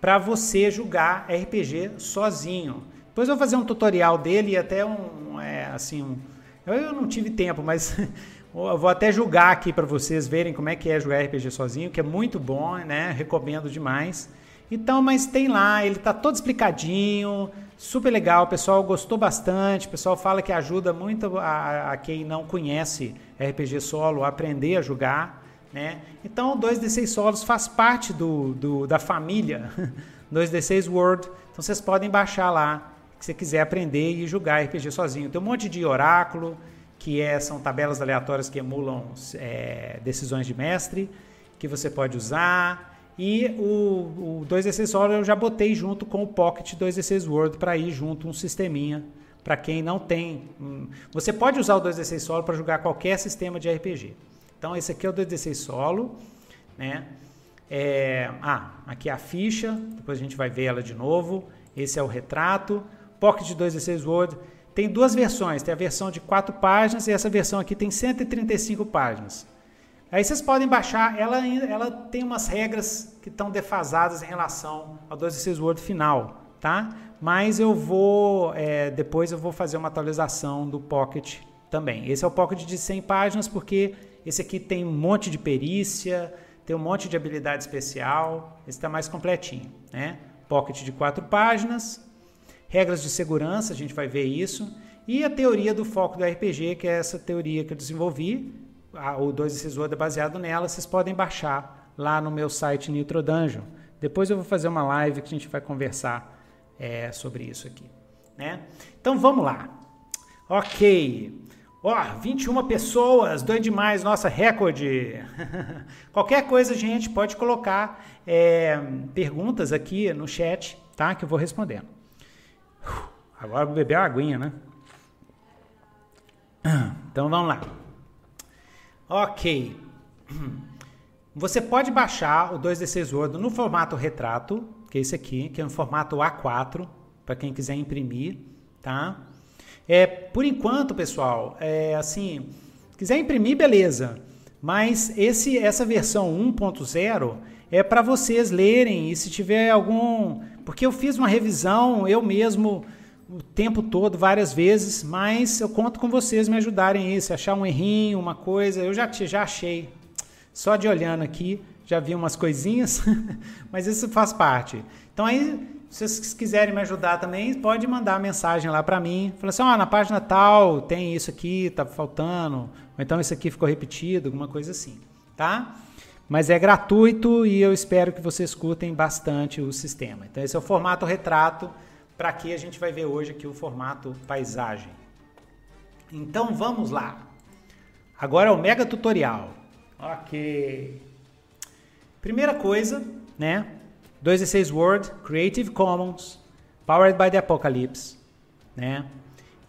para você jogar RPG sozinho. Depois eu vou fazer um tutorial dele e até um, é, assim, um, eu não tive tempo, mas Eu vou até julgar aqui para vocês verem como é que é jogar RPG sozinho, que é muito bom, né? Recomendo demais. Então, mas tem lá, ele tá todo explicadinho, super legal, o pessoal gostou bastante, o pessoal fala que ajuda muito a, a quem não conhece RPG solo a aprender a jogar, né? Então, o 2D6 solos faz parte do, do da família 2D6 World, então vocês podem baixar lá, se você quiser aprender e jogar RPG sozinho. Tem um monte de oráculo, que é, são tabelas aleatórias que emulam é, decisões de mestre, que você pode usar. E o, o 2D6 Solo eu já botei junto com o Pocket 2D6 World para ir junto um sisteminha para quem não tem. Hum, você pode usar o 2D6 Solo para jogar qualquer sistema de RPG. Então esse aqui é o 2D6 Solo, né? É, ah, aqui é a ficha, depois a gente vai ver ela de novo. Esse é o retrato. Pocket 2D6 Word tem duas versões, tem a versão de 4 páginas e essa versão aqui tem 135 páginas. Aí vocês podem baixar, ela, ela tem umas regras que estão defasadas em relação ao 2D6 Word final, tá? Mas eu vou, é, depois eu vou fazer uma atualização do Pocket também. Esse é o Pocket de 100 páginas porque esse aqui tem um monte de perícia, tem um monte de habilidade especial, esse está mais completinho, né? Pocket de 4 páginas, regras de segurança, a gente vai ver isso, e a teoria do foco do RPG, que é essa teoria que eu desenvolvi, o 2 Cisword é baseado nela, vocês podem baixar lá no meu site Nitro Dungeon. Depois eu vou fazer uma live que a gente vai conversar é, sobre isso aqui. Né? Então vamos lá. Ok. Ó, 21 pessoas, doido demais, nossa, recorde. Qualquer coisa, gente, pode colocar é, perguntas aqui no chat, tá? Que eu vou respondendo. Agora vou beber uma aguinha, né? Então vamos lá. Ok. Você pode baixar o 2D6 Word no formato retrato, que é esse aqui, que é no formato A4, para quem quiser imprimir, tá? É, por enquanto, pessoal, é assim, quiser imprimir, beleza. Mas esse, essa versão 1.0 é para vocês lerem e se tiver algum, porque eu fiz uma revisão eu mesmo o tempo todo, várias vezes, mas eu conto com vocês me ajudarem aí, se achar um errinho, uma coisa, eu já, já achei. Só de olhando aqui, já vi umas coisinhas, mas isso faz parte. Então aí, se vocês quiserem me ajudar também, pode mandar mensagem lá para mim, falar assim, ó, na página tal tem isso aqui, tá faltando, ou então isso aqui ficou repetido, alguma coisa assim, tá? Mas é gratuito e eu espero que vocês curtem bastante o sistema. Então esse é o formato retrato, para que a gente vai ver hoje aqui o formato paisagem. Então vamos lá. Agora é o mega tutorial. Ok. Primeira coisa, né? 2D6 Word, Creative Commons, Powered by the Apocalypse, né?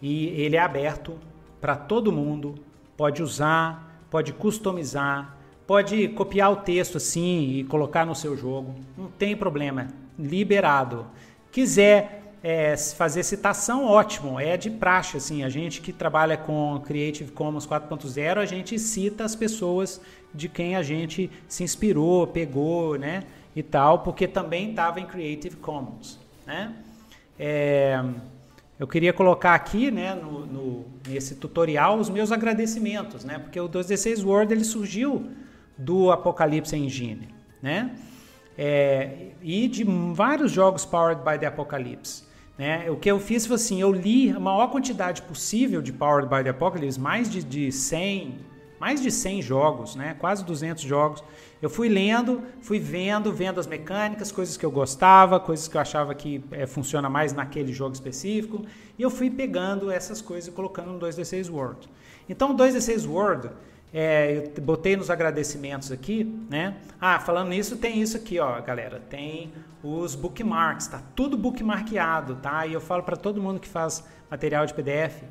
E ele é aberto para todo mundo, pode usar, pode customizar, pode copiar o texto assim e colocar no seu jogo, não tem problema, liberado. Quiser é, fazer citação, ótimo, é de praxe, assim, a gente que trabalha com Creative Commons 4.0, a gente cita as pessoas de quem a gente se inspirou, pegou, né, e tal, porque também estava em Creative Commons, né. É, eu queria colocar aqui, né, no, no, nesse tutorial, os meus agradecimentos, né, porque o 2D6 Word, ele surgiu do Apocalipse Engine, né, é, e de vários jogos powered by the Apocalypse. Né? O que eu fiz foi assim, eu li a maior quantidade possível de Powered by the Apocalypse, mais de, de 100, mais de 100 jogos, né? quase 200 jogos. Eu fui lendo, fui vendo, vendo as mecânicas, coisas que eu gostava, coisas que eu achava que é, funciona mais naquele jogo específico, e eu fui pegando essas coisas e colocando no 2D6 World. Então o 2D6 World é, eu botei nos agradecimentos aqui, né? Ah, falando nisso, tem isso aqui, ó, galera. Tem os bookmarks, tá tudo bookmarkeado, tá? E eu falo para todo mundo que faz material de PDF,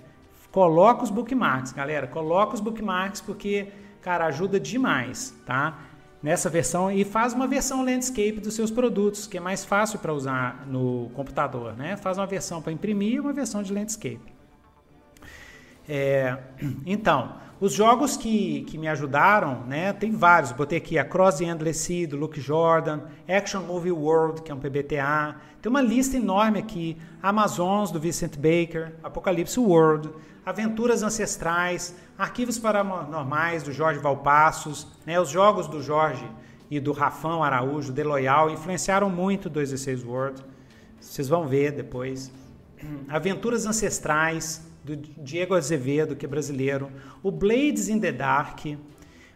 coloca os bookmarks, galera. Coloca os bookmarks porque, cara, ajuda demais, tá? Nessa versão e faz uma versão landscape dos seus produtos, que é mais fácil para usar no computador, né? Faz uma versão para imprimir e uma versão de landscape. É, então, os jogos que, que me ajudaram, né, tem vários. Botei aqui Across the Endless Sea, do Luke Jordan, Action Movie World, que é um PBTA. Tem uma lista enorme aqui. Amazons, do Vincent Baker, Apocalipse World, Aventuras Ancestrais, Arquivos Paranormais, do Jorge Valpassos, né, os jogos do Jorge e do Rafão Araújo, The Loyal, influenciaram muito o 216 World. Vocês vão ver depois. Aventuras Ancestrais, do Diego Azevedo, que é brasileiro. O Blades in the Dark.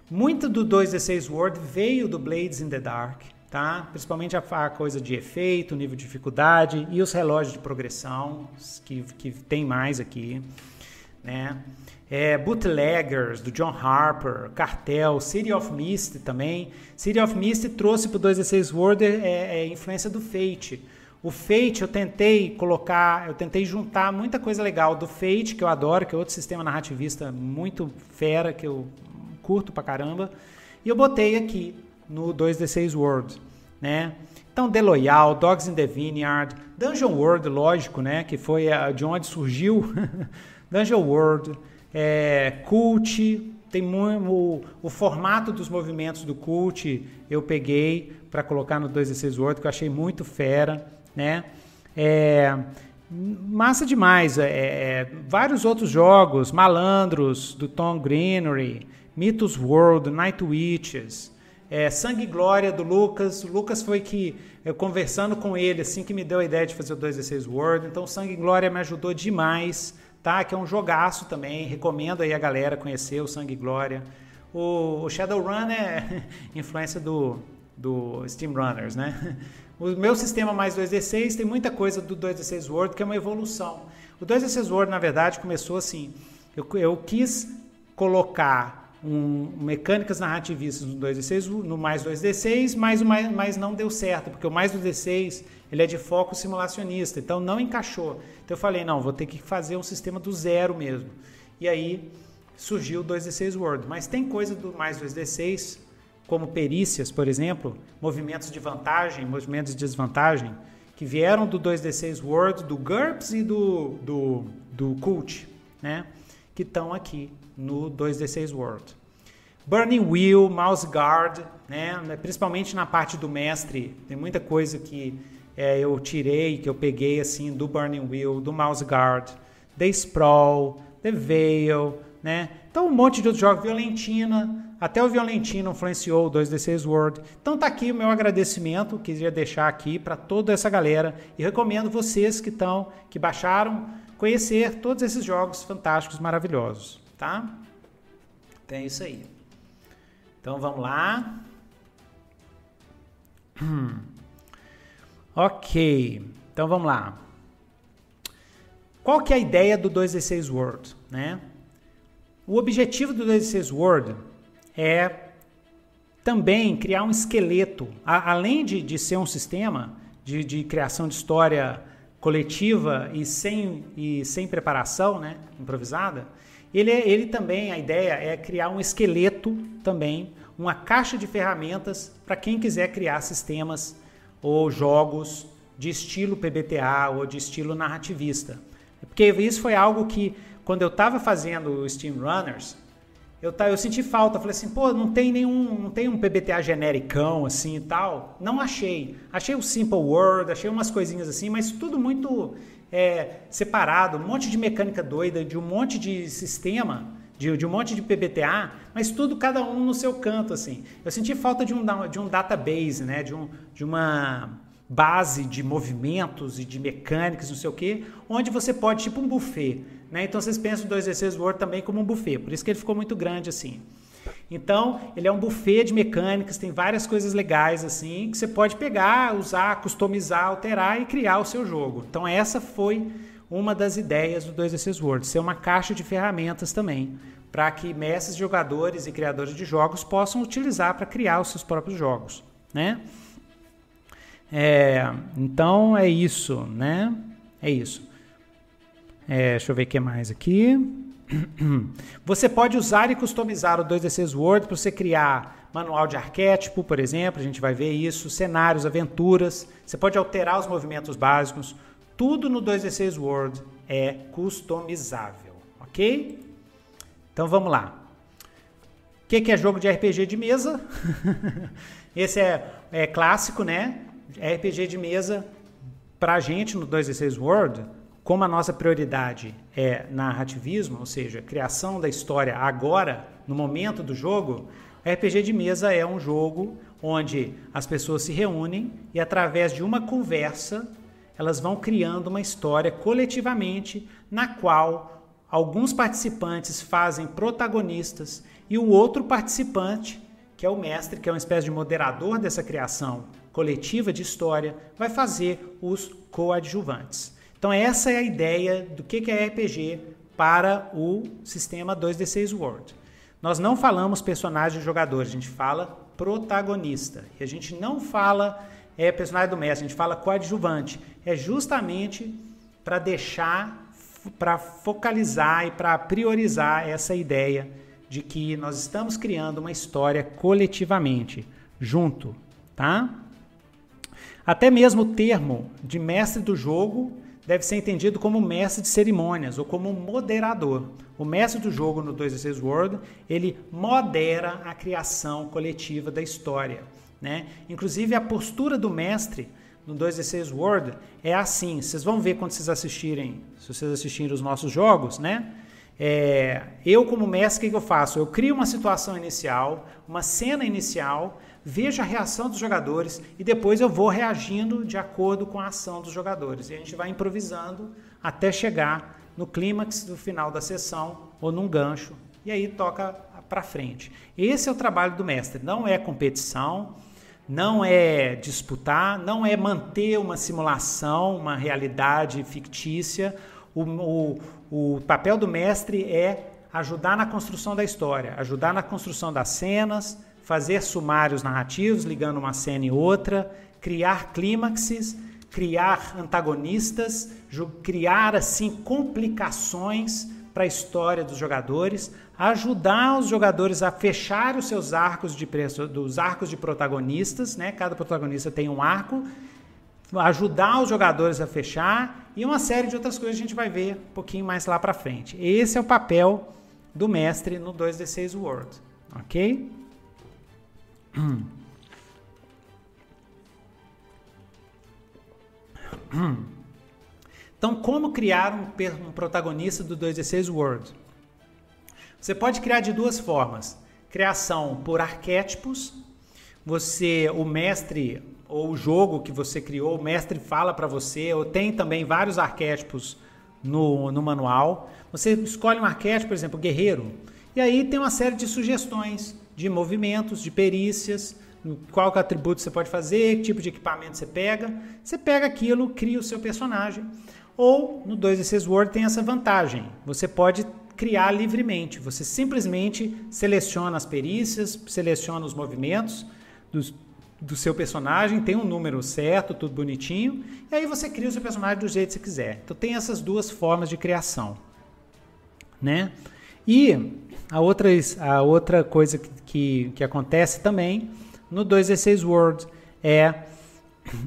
Muito do 2D6 World veio do Blades in the Dark, tá? Principalmente a, a, coisa de efeito, nível de dificuldade e os relógios de progressão, que, que tem mais aqui, né? É, Bootleggers, do John Harper, Cartel, City of Mist também. City of Mist trouxe para o 2D6 World é, é influência do Fate. O Fate eu tentei colocar, eu tentei juntar muita coisa legal do Fate, que eu adoro, que é outro sistema narrativista muito fera, que eu curto pra caramba, e eu botei aqui no 2D6 World, né? Então, The Loyal, Dogs in the Vineyard, Dungeon World, lógico, né? Que foi de onde surgiu Dungeon World, é, Cult, tem o, o formato dos movimentos do Cult eu peguei para colocar no 2D6 World, que eu achei muito fera né? É, massa demais. É, é, vários outros jogos, Malandros, do Tom Greenery, Mythos World, Night Witches, é, Sangue e Glória, do Lucas. O Lucas foi que, eu conversando com ele, assim que me deu a ideia de fazer o 216 World. Então, Sangue e Glória me ajudou demais, tá? Que é um jogaço também. Recomendo aí a galera conhecer o Sangue e Glória. O, o Shadowrun é influência do, do Steam Runners, né? O meu sistema mais 2D6 tem muita coisa do 2D6 World que é uma evolução. O 2D6 World, na verdade, começou assim. Eu, eu quis colocar um, mecânicas narrativistas no 2D6, no mais 2D6, mas, o mais, não deu certo, porque o mais 2D6 ele é de foco simulacionista, então não encaixou. Então eu falei, não, vou ter que fazer um sistema do zero mesmo. E aí surgiu o 2D6 World. Mas tem coisa do mais 2D6 como perícias, por exemplo, movimentos de vantagem, movimentos de desvantagem, que vieram do 2D6 World, do GURPS e do, do, do Cult, né? que estão aqui no 2D6 World. Burning Wheel, Mouse Guard, né? principalmente na parte do mestre, tem muita coisa que é, eu tirei, que eu peguei assim do Burning Wheel, do Mouse Guard, The Sprawl, The Veil, né? Então um monte de outros jogos, Violentina, até o Violentino influenciou o 2D6 World. Então tá aqui o meu agradecimento, queria deixar aqui para toda essa galera e recomendo vocês que estão, que baixaram, conhecer todos esses jogos fantásticos, maravilhosos, tá? Então é isso aí. Então vamos lá. ok, então vamos lá. Qual que é a ideia do 2D6 World, né? O objetivo do 2D6 World é também criar um esqueleto, a, além de, de ser um sistema de, de criação de história coletiva e sem, e sem preparação, né, improvisada, ele, ele também, a ideia é criar um esqueleto também, uma caixa de ferramentas para quem quiser criar sistemas ou jogos de estilo PBTA ou de estilo narrativista. Porque isso foi algo que, quando eu estava fazendo o Steam Runners, eu, eu senti falta, falei assim, pô, não tem nenhum, não tem um PBTA genericão assim e tal. Não achei. Achei o Simple Word, achei umas coisinhas assim, mas tudo muito é, separado, um monte de mecânica doida, de um monte de sistema, de, de, um monte de PBTA, mas tudo cada um no seu canto, assim. Eu senti falta de um, de um database, né, de, um, de uma base de movimentos e de mecânicas, não sei o quê, onde você pode, tipo um buffet, né? Então vocês pensam o 2D6 Word também como um buffet, por isso que ele ficou muito grande assim. Então, ele é um buffet de mecânicas, tem várias coisas legais assim, que você pode pegar, usar, customizar, alterar e criar o seu jogo. Então, essa foi uma das ideias do 2D6 Word, ser uma caixa de ferramentas também, para que mestres, jogadores e criadores de jogos possam utilizar para criar os seus próprios jogos, né? É, então é isso, né? É isso. É, deixa eu ver o que mais aqui. Você pode usar e customizar o 2D6 Word para você criar manual de arquétipo, por exemplo, a gente vai ver isso, cenários, aventuras. Você pode alterar os movimentos básicos. Tudo no 2D6 Word é customizável, ok? Então vamos lá. O que, é jogo de RPG de mesa? Esse é, é clássico, né? RPG de mesa, para gente no 2D6 World, como a nossa prioridade é narrativismo, ou seja, criação da história agora, no momento do jogo, RPG de mesa é um jogo onde as pessoas se reúnem e através de uma conversa elas vão criando uma história coletivamente na qual alguns participantes fazem protagonistas e o outro participante, que é o mestre, que é uma espécie de moderador dessa criação coletiva de história, vai fazer os coadjuvantes. Então essa é a ideia do que é RPG para o sistema 2D6 World. Nós não falamos personagem jogador, a gente fala protagonista. E a gente não fala é personagem do mestre, a gente fala coadjuvante. É justamente para deixar, para focalizar e para priorizar essa ideia de que nós estamos criando uma história coletivamente, junto, tá? Até mesmo o termo de mestre do jogo deve ser entendido como mestre de cerimônias ou como moderador. O mestre do jogo no 2D6 World, ele modera a criação coletiva da história. Né? Inclusive, a postura do mestre no 2D6 World é assim. Vocês vão ver quando vocês assistirem, se vocês assistirem os nossos jogos, né? É, eu, como mestre, o que eu faço? Eu crio uma situação inicial, uma cena inicial, vejo a reação dos jogadores e depois eu vou reagindo de acordo com a ação dos jogadores. E a gente vai improvisando até chegar no clímax do final da sessão ou num gancho e aí toca para frente. Esse é o trabalho do mestre, não é competição, não é disputar, não é manter uma simulação, uma realidade fictícia. O, o, o papel do mestre é ajudar na construção da história, ajudar na construção das cenas, fazer sumários narrativos ligando uma cena e outra, criar clímaxes, criar antagonistas, criar assim complicações para a história dos jogadores, ajudar os jogadores a fechar os seus arcos de dos arcos de protagonistas, né? Cada protagonista tem um arco, ajudar os jogadores a fechar e uma série de outras coisas a gente vai ver um pouquinho mais lá para frente. Esse é o papel do mestre no 2D6 World, ok? Então, como criar um, um protagonista do 2D6 World? Você pode criar de duas formas: criação por arquétipos. Você, o mestre ou o jogo que você criou, o mestre fala para você, ou tem também vários arquétipos no, no manual. Você escolhe um arquétipo, por exemplo, guerreiro, e aí tem uma série de sugestões de movimentos, de perícias, qual atributo você pode fazer, que tipo de equipamento você pega. Você pega aquilo, cria o seu personagem. Ou no 2D6 Word tem essa vantagem. Você pode criar livremente. Você simplesmente seleciona as perícias, seleciona os movimentos dos, do seu personagem, tem um número certo, tudo bonitinho, e aí você cria o seu personagem do jeito que você quiser. Então tem essas duas formas de criação. Né? E a outra, a outra coisa que, que, que acontece também no 2D6 World é,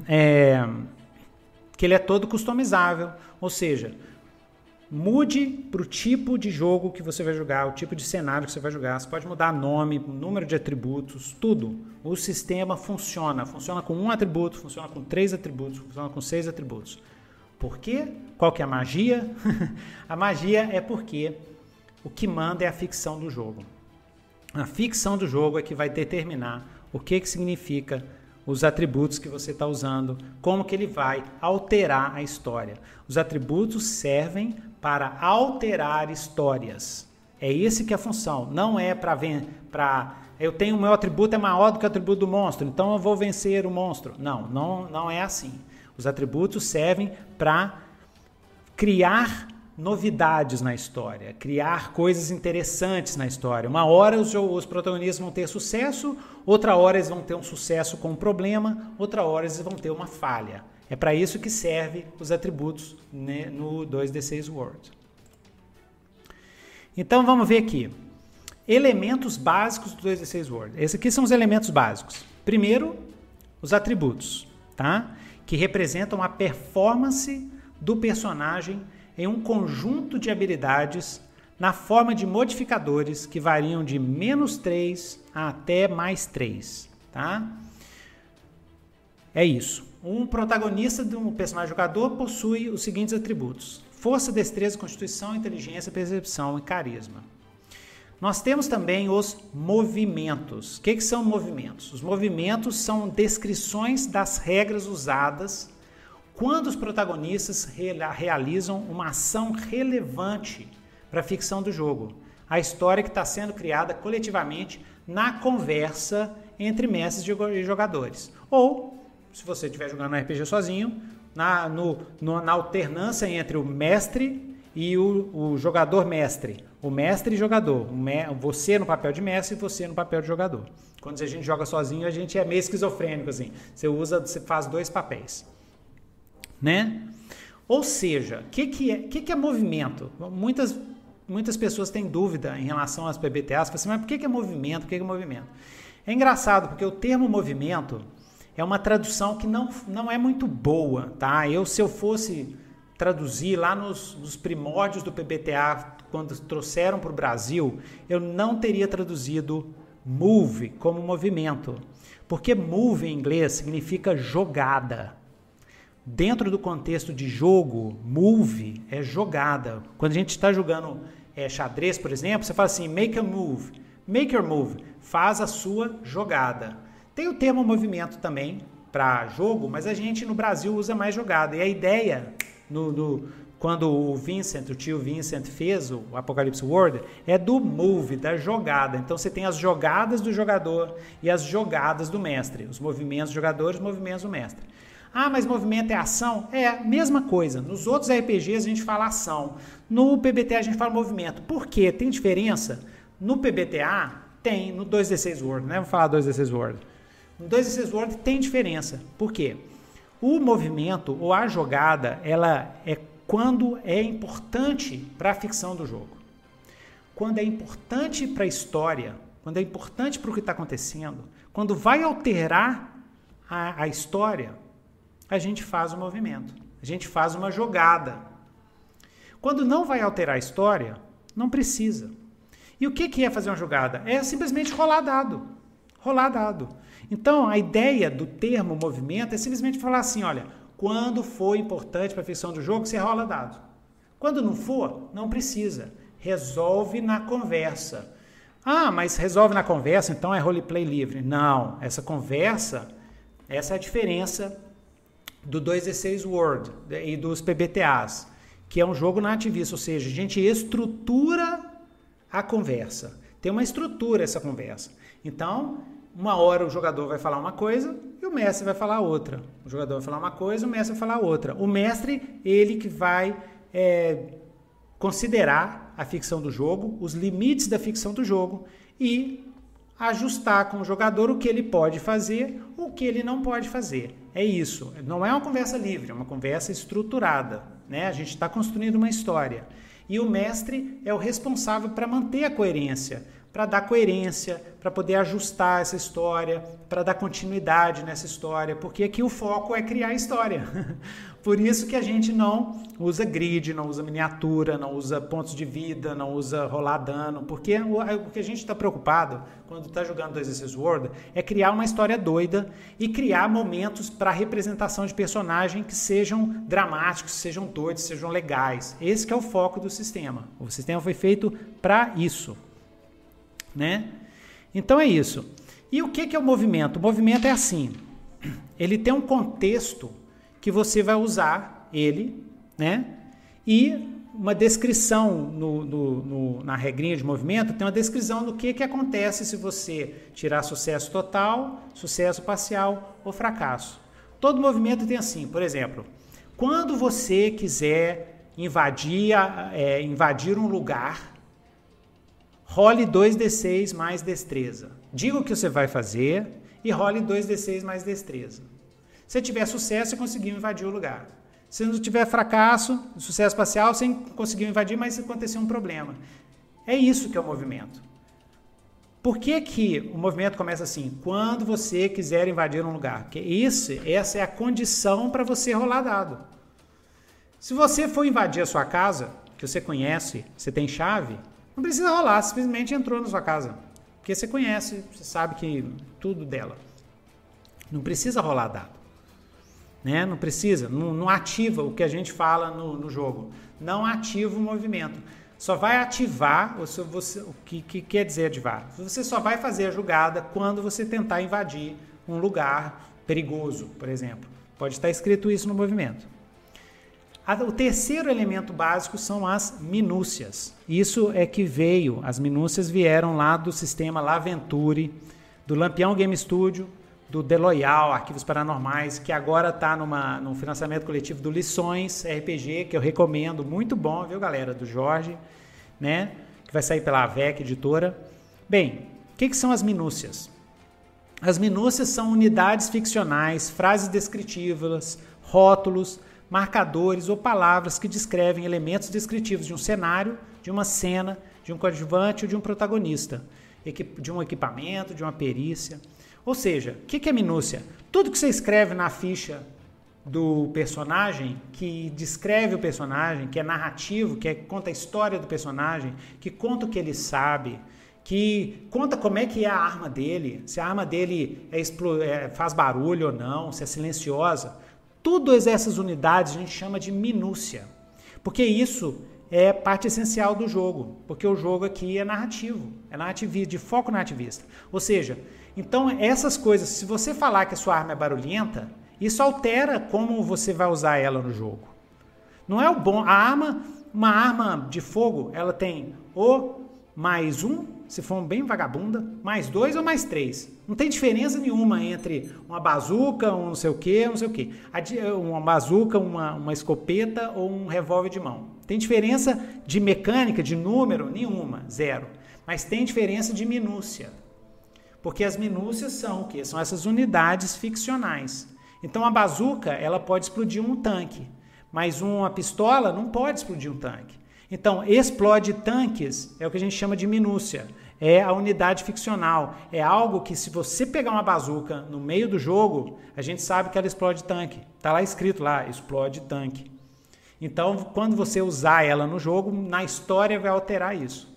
é que ele é todo customizável, ou seja, mude para o tipo de jogo que você vai jogar, o tipo de cenário que você vai jogar. Você pode mudar nome, número de atributos, tudo. O sistema funciona. Funciona com um atributo, funciona com três atributos, funciona com seis atributos. Por quê? Qual que é a magia? a magia é porque o que manda é a ficção do jogo. A ficção do jogo é que vai determinar o que, que significa os atributos que você está usando, como que ele vai alterar a história. Os atributos servem para alterar histórias. É esse que é a função. Não é para para eu tenho o meu atributo é maior do que o atributo do monstro, então eu vou vencer o monstro. Não, não, não é assim. Os atributos servem para criar novidades na história, criar coisas interessantes na história. Uma hora os, os, protagonistas vão ter sucesso, outra hora eles vão ter um sucesso com um problema, outra hora eles vão ter uma falha. É para isso que serve os atributos né, no 2D6 World. Então vamos ver aqui. Elementos básicos do 2D6 World. Esses aqui são os elementos básicos. Primeiro, os atributos, tá? Que representam a performance do personagem em um conjunto de habilidades na forma de modificadores que variam de menos 3 até mais 3, tá? É isso. Um protagonista de um personagem jogador possui os seguintes atributos: força, destreza, constituição, inteligência, percepção e carisma. Nós temos também os movimentos. O que, que são movimentos? Os movimentos são descrições das regras usadas quando os protagonistas realizam uma ação relevante para a ficção do jogo. A história que está sendo criada coletivamente na conversa entre mestres e jogadores. Ou, se você estiver jogando um RPG sozinho, na, no, no, na alternância entre o mestre e o, o jogador mestre. O mestre e jogador. Me, você no papel de mestre e você no papel de jogador. Quando a gente joga sozinho, a gente é meio esquizofrênico, assim. Você usa, você faz dois papéis. Né? Ou seja, o que, que, é, que, que é movimento? Muitas, muitas pessoas têm dúvida em relação às PBTAs. Assim, mas por que, que é movimento? Por que, que é movimento? É engraçado, porque o termo movimento é uma tradução que não, não é muito boa, tá? Eu, se eu fosse traduzir lá nos, nos primórdios do PBTA, quando trouxeram para o Brasil, eu não teria traduzido move como movimento, porque move em inglês significa jogada. Dentro do contexto de jogo, move é jogada. Quando a gente está jogando é, xadrez, por exemplo, você fala assim, make a move. Make your move, faz a sua jogada. Tem o termo movimento também para jogo, mas a gente no Brasil usa mais jogada. E a ideia, no, no, quando o Vincent, o tio Vincent fez o Apocalipse World, é do move, da jogada. Então você tem as jogadas do jogador e as jogadas do mestre. Os movimentos dos jogadores, os movimentos do mestre. Ah, mas movimento é ação? É a mesma coisa. Nos outros RPGs a gente fala ação. No PBTA a gente fala movimento. Por quê? Tem diferença? No PBTA tem, no 2D6 World, né? Vou falar 2D6 World. No 2D6 World tem diferença. Por quê? O movimento ou a jogada, ela é quando é importante para a ficção do jogo. Quando é importante para a história, quando é importante para o que está acontecendo, quando vai alterar a, a história, a gente faz o movimento, a gente faz uma jogada. Quando não vai alterar a história, não precisa. E o que, que é fazer uma jogada? É simplesmente rolar dado. Rolar dado. Então, a ideia do termo movimento é simplesmente falar assim: olha, quando for importante para a ficção do jogo, você rola dado. Quando não for, não precisa. Resolve na conversa. Ah, mas resolve na conversa, então é roleplay livre. Não, essa conversa, essa é a diferença do 2D6 World e dos PBTAs, que é um jogo nativista, ou seja, a gente estrutura a conversa. Tem uma estrutura essa conversa. Então, uma hora o jogador vai falar uma coisa e o mestre vai falar outra. O jogador vai falar uma coisa, o mestre vai falar outra. O mestre, ele que vai é, considerar a ficção do jogo, os limites da ficção do jogo e ajustar com o jogador o que ele pode fazer, o que ele não pode fazer. É isso. Não é uma conversa livre, é uma conversa estruturada. Né? A gente está construindo uma história. E o mestre é o responsável para manter a coerência para dar coerência, para poder ajustar essa história, para dar continuidade nessa história, porque aqui o foco é criar história. Por isso que a gente não usa grid, não usa miniatura, não usa pontos de vida, não usa rolar dano, porque o que a gente está preocupado quando está jogando 2 World é criar uma história doida e criar momentos para representação de personagem que sejam dramáticos, sejam doidos, sejam legais. Esse é o foco do sistema. O sistema foi feito para isso né? Então é isso. E o que é o movimento? O movimento é assim. Ele tem um contexto que você vai usar ele, né? E uma descrição no, no, no, na regrinha de movimento tem uma descrição do que, que acontece se você tirar sucesso total, sucesso parcial ou fracasso. Todo movimento tem assim, por exemplo, quando você quiser invadir, é, invadir um lugar Role 2d6 mais destreza. Diga o que você vai fazer e role 2d6 mais destreza. Se tiver sucesso, você conseguiu invadir o lugar. Se não tiver fracasso, sucesso parcial, você conseguiu invadir, mas aconteceu um problema. É isso que é o movimento. Por que, que o movimento começa assim? Quando você quiser invadir um lugar. Porque isso, essa é a condição para você rolar dado. Se você for invadir a sua casa, que você conhece, você tem chave, não precisa rolar, simplesmente entrou na sua casa. Porque você conhece, você sabe que tudo dela. Não precisa rolar dado. Né? Não precisa, não, não ativa o que a gente fala no, no jogo. Não ativa o movimento. Só vai ativar o, seu, você, o que, que quer dizer ativar. Você só vai fazer a jogada quando você tentar invadir um lugar perigoso, por exemplo. Pode estar escrito isso no movimento. O terceiro elemento básico são as minúcias. Isso é que veio, as minúcias vieram lá do sistema Laventure, do Lampião Game Studio, do Deloyal, Arquivos Paranormais, que agora está num financiamento coletivo do Lições RPG, que eu recomendo, muito bom, viu galera, do Jorge, né? Que vai sair pela AVEC Editora. Bem, o que, que são as minúcias? As minúcias são unidades ficcionais, frases descritivas, rótulos, marcadores ou palavras que descrevem elementos descritivos de um cenário, de uma cena, de um coadjuvante ou de um protagonista, de um equipamento, de uma perícia. Ou seja, o que é minúcia? Tudo que você escreve na ficha do personagem, que descreve o personagem, que é narrativo, que é, conta a história do personagem, que conta o que ele sabe, que conta como é que é a arma dele, se a arma dele é, é, faz barulho ou não, se é silenciosa. Todas essas unidades a gente chama de minúcia, porque isso é parte essencial do jogo, porque o jogo aqui é narrativo, é narrativista, de foco narrativista. Ou seja, então essas coisas, se você falar que a sua arma é barulhenta, isso altera como você vai usar ela no jogo. Não é o bom. A arma, uma arma de fogo, ela tem o mais um se for bem vagabunda, mais dois ou mais três. Não tem diferença nenhuma entre uma bazuca, um não sei o que, não sei o que. Uma bazuca, uma, uma escopeta ou um revólver de mão. Tem diferença de mecânica, de número? Nenhuma, zero. Mas tem diferença de minúcia. Porque as minúcias são o quê? São essas unidades ficcionais. Então a bazuca, ela pode explodir um tanque, mas uma pistola não pode explodir um tanque. Então, explode tanques é o que a gente chama de minúcia. É a unidade ficcional. É algo que, se você pegar uma bazuca no meio do jogo, a gente sabe que ela explode tanque. Está lá escrito lá, explode tanque. Então, quando você usar ela no jogo, na história vai alterar isso.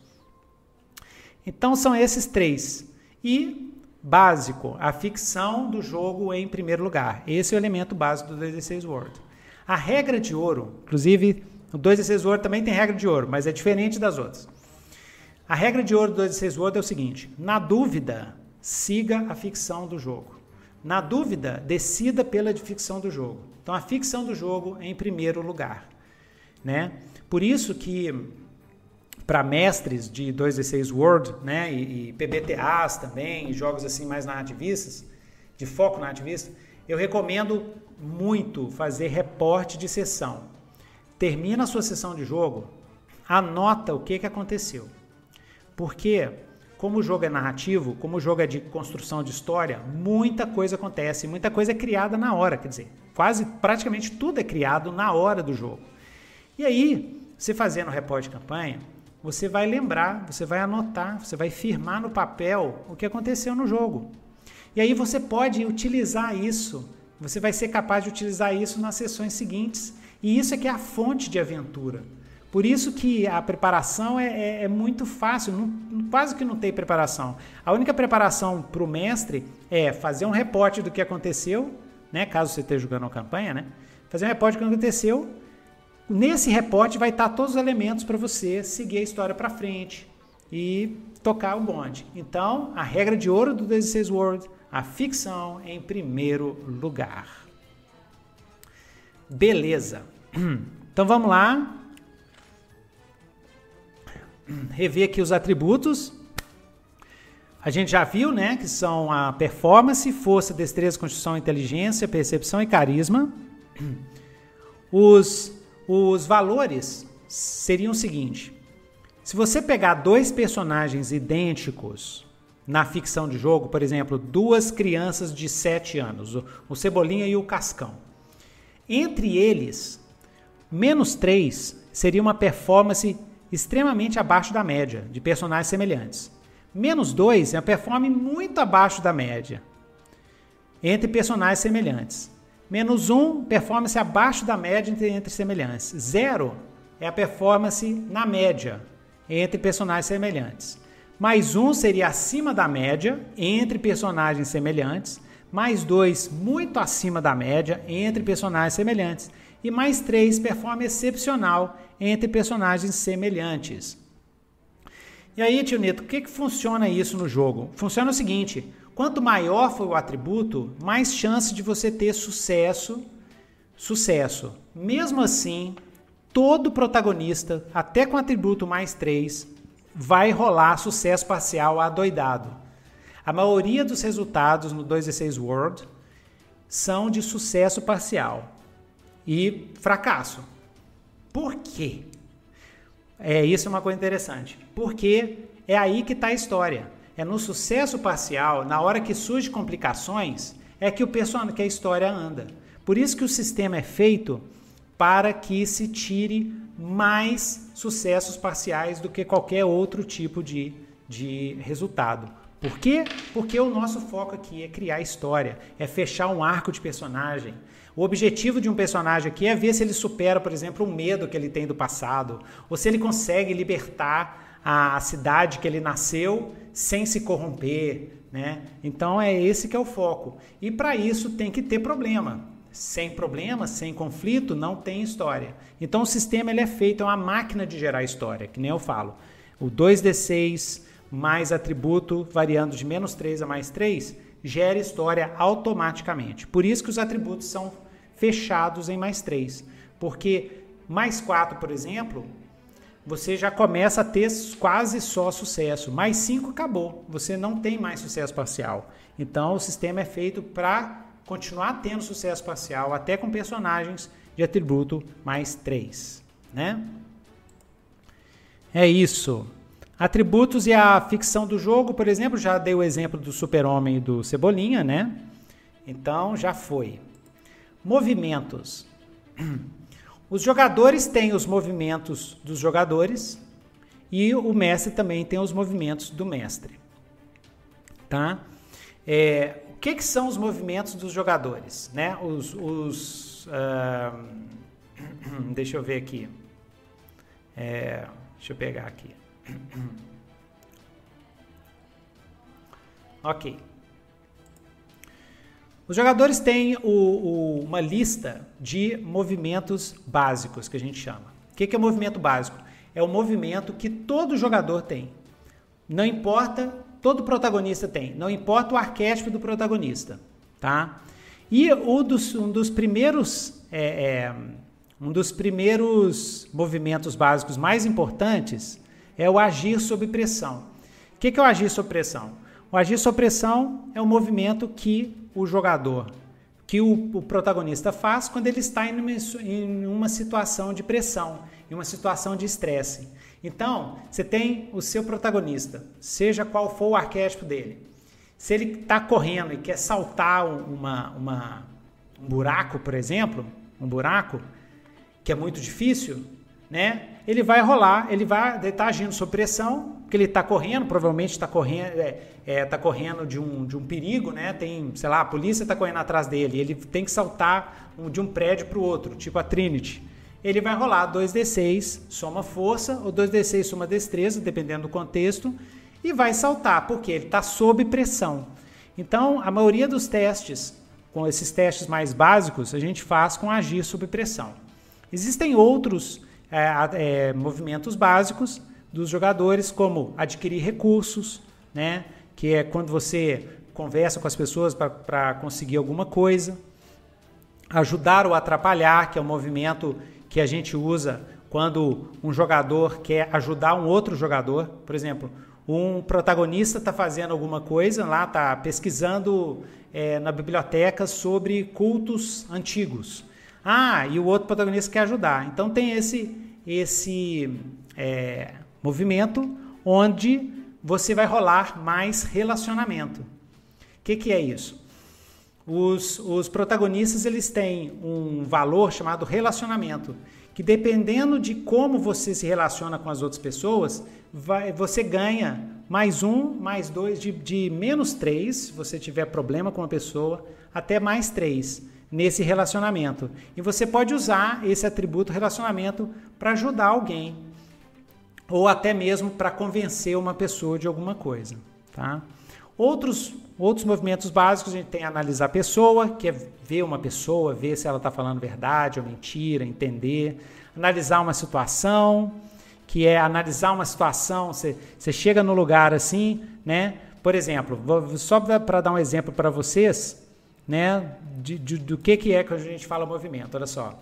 Então, são esses três. E, básico, a ficção do jogo em primeiro lugar. Esse é o elemento básico do 16 World. A regra de ouro, inclusive o 2 d 6 Word também tem regra de ouro, mas é diferente das outras. A regra de ouro do 2 d 6 Word é o seguinte: na dúvida, siga a ficção do jogo. Na dúvida, decida pela ficção do jogo. Então a ficção do jogo é em primeiro lugar, né? Por isso que para mestres de 2D6 Word, né, e, e PBTAs também, jogos assim mais narrativistas, de foco narrativista, eu recomendo muito fazer reporte de sessão termina a sua sessão de jogo, anota o que, que aconteceu. Porque, como o jogo é narrativo, como o jogo é de construção de história, muita coisa acontece, muita coisa é criada na hora, quer dizer, quase praticamente tudo é criado na hora do jogo. E aí, você fazendo o repórter de campanha, você vai lembrar, você vai anotar, você vai firmar no papel o que aconteceu no jogo. E aí você pode utilizar isso, você vai ser capaz de utilizar isso nas sessões seguintes e isso é que é a fonte de aventura. Por isso que a preparação é, é, é muito fácil, não, quase que não tem preparação. A única preparação para o mestre é fazer um reporte do que aconteceu, né? caso você esteja jogando uma campanha, né? fazer um reporte do que aconteceu. Nesse reporte vai estar todos os elementos para você seguir a história para frente e tocar o bonde. Então, a regra de ouro do 16 World, a ficção em primeiro lugar. Beleza. Então vamos lá. Rever aqui os atributos. A gente já viu, né, que são a performance, força, destreza, construção, inteligência, percepção e carisma. Os, os valores seriam o seguinte: se você pegar dois personagens idênticos na ficção de jogo, por exemplo, duas crianças de 7 anos, o Cebolinha e o Cascão, entre eles, menos 3 seria uma performance extremamente abaixo da média de personagens semelhantes. Menos 2 é uma performance muito abaixo da média entre personagens semelhantes. Menos 1, performance abaixo da média entre, semelhantes. 0, é a performance na média entre personagens semelhantes. Mais um seria acima da média entre personagens semelhantes. Mais dois, muito acima da média entre personagens semelhantes. E mais três, performance excepcional entre personagens semelhantes. E aí, tio Nito, o que, que funciona isso no jogo? Funciona o seguinte: quanto maior for o atributo, mais chance de você ter sucesso. Sucesso. Mesmo assim, todo protagonista, até com atributo mais 3, vai rolar sucesso parcial adoidado. A maioria dos resultados no 2D6 World são de sucesso parcial e fracasso. Por quê? É, isso é uma coisa interessante. Porque é aí que está a história. É no sucesso parcial, na hora que surgem complicações, é que o personagem, que a história anda. Por isso que o sistema é feito para que se tire mais sucessos parciais do que qualquer outro tipo de, de resultado. Por quê? Porque o nosso foco aqui é criar história, é fechar um arco de personagem, o objetivo de um personagem aqui é ver se ele supera, por exemplo, um medo que ele tem do passado, ou se ele consegue libertar a cidade que ele nasceu sem se corromper, né? Então é esse que é o foco. E para isso tem que ter problema. Sem problema, sem conflito, não tem história. Então o sistema ele é feito, é uma máquina de gerar história, que nem eu falo. O 2D6 mais atributo variando de menos 3 a mais 3 gera história automaticamente. Por isso que os atributos são fechados em mais 3. Porque mais 4, por exemplo, você já começa a ter quase só sucesso. Mais 5 acabou, você não tem mais sucesso parcial. Então o sistema é feito para continuar tendo sucesso parcial, até com personagens de atributo mais 3. Né? É isso. Atributos e a ficção do jogo, por exemplo, já dei o exemplo do Super-Homem e do Cebolinha, né? Então já foi. Movimentos. Os jogadores têm os movimentos dos jogadores e o mestre também tem os movimentos do mestre. Tá? É, o que, que, são os movimentos dos jogadores? Né? Os, os uh, deixa eu ver aqui. É, deixa eu pegar aqui. ok. Os jogadores têm o, o, uma lista de movimentos básicos, que a gente chama. O que, que é movimento básico? É o movimento que todo jogador tem. Não importa, todo protagonista tem. Não importa o arquétipo do protagonista, tá? E um dos, um dos primeiros é, é, um dos primeiros movimentos básicos mais importantes é o agir sob pressão. O que, é o agir sob pressão? O agir sob pressão é um movimento que o jogador, que o, o protagonista faz quando ele está em uma, em uma situação de pressão, em uma situação de estresse. Então, você tem o seu protagonista, seja qual for o arquétipo dele. Se ele está correndo e quer saltar uma, uma, um buraco, por exemplo, um buraco, que é muito difícil, né? Ele vai rolar, ele vai estar tá agindo sob pressão, porque ele está correndo, provavelmente está correndo, é, é, tá correndo de um, de um perigo, né? Tem, sei lá, a polícia está correndo atrás dele, ele tem que saltar de um prédio para o outro, tipo a Trinity. Ele vai rolar 2d6, soma força, ou 2d6 soma destreza, dependendo do contexto, e vai saltar, porque ele está sob pressão. Então, a maioria dos testes, com esses testes mais básicos, a gente faz com agir sob pressão. Existem outros é, é, movimentos básicos dos jogadores, como adquirir recursos, né? que é quando você conversa com as pessoas para conseguir alguma coisa. Ajudar ou atrapalhar, que é um movimento que a gente usa quando um jogador quer ajudar um outro jogador. Por exemplo, um protagonista está fazendo alguma coisa lá, está pesquisando é, na biblioteca sobre cultos antigos. Ah, e o outro protagonista quer ajudar. Então tem esse, esse é, movimento onde você vai rolar mais relacionamento. O que, que é isso? Os, os protagonistas eles têm um valor chamado relacionamento, que dependendo de como você se relaciona com as outras pessoas, vai, você ganha mais um, mais dois, de, de menos três, se você tiver problema com uma pessoa, até mais três. Nesse relacionamento. E você pode usar esse atributo relacionamento para ajudar alguém ou até mesmo para convencer uma pessoa de alguma coisa, tá? Outros outros movimentos básicos a gente tem analisar a pessoa, que é ver uma pessoa, ver se ela está falando verdade ou mentira, entender, analisar uma situação, que é analisar uma situação, você, você chega no lugar assim, né? Por exemplo, vou, só para dar um exemplo para vocês, né, de, de, do que, que é que a gente fala movimento. Olha só.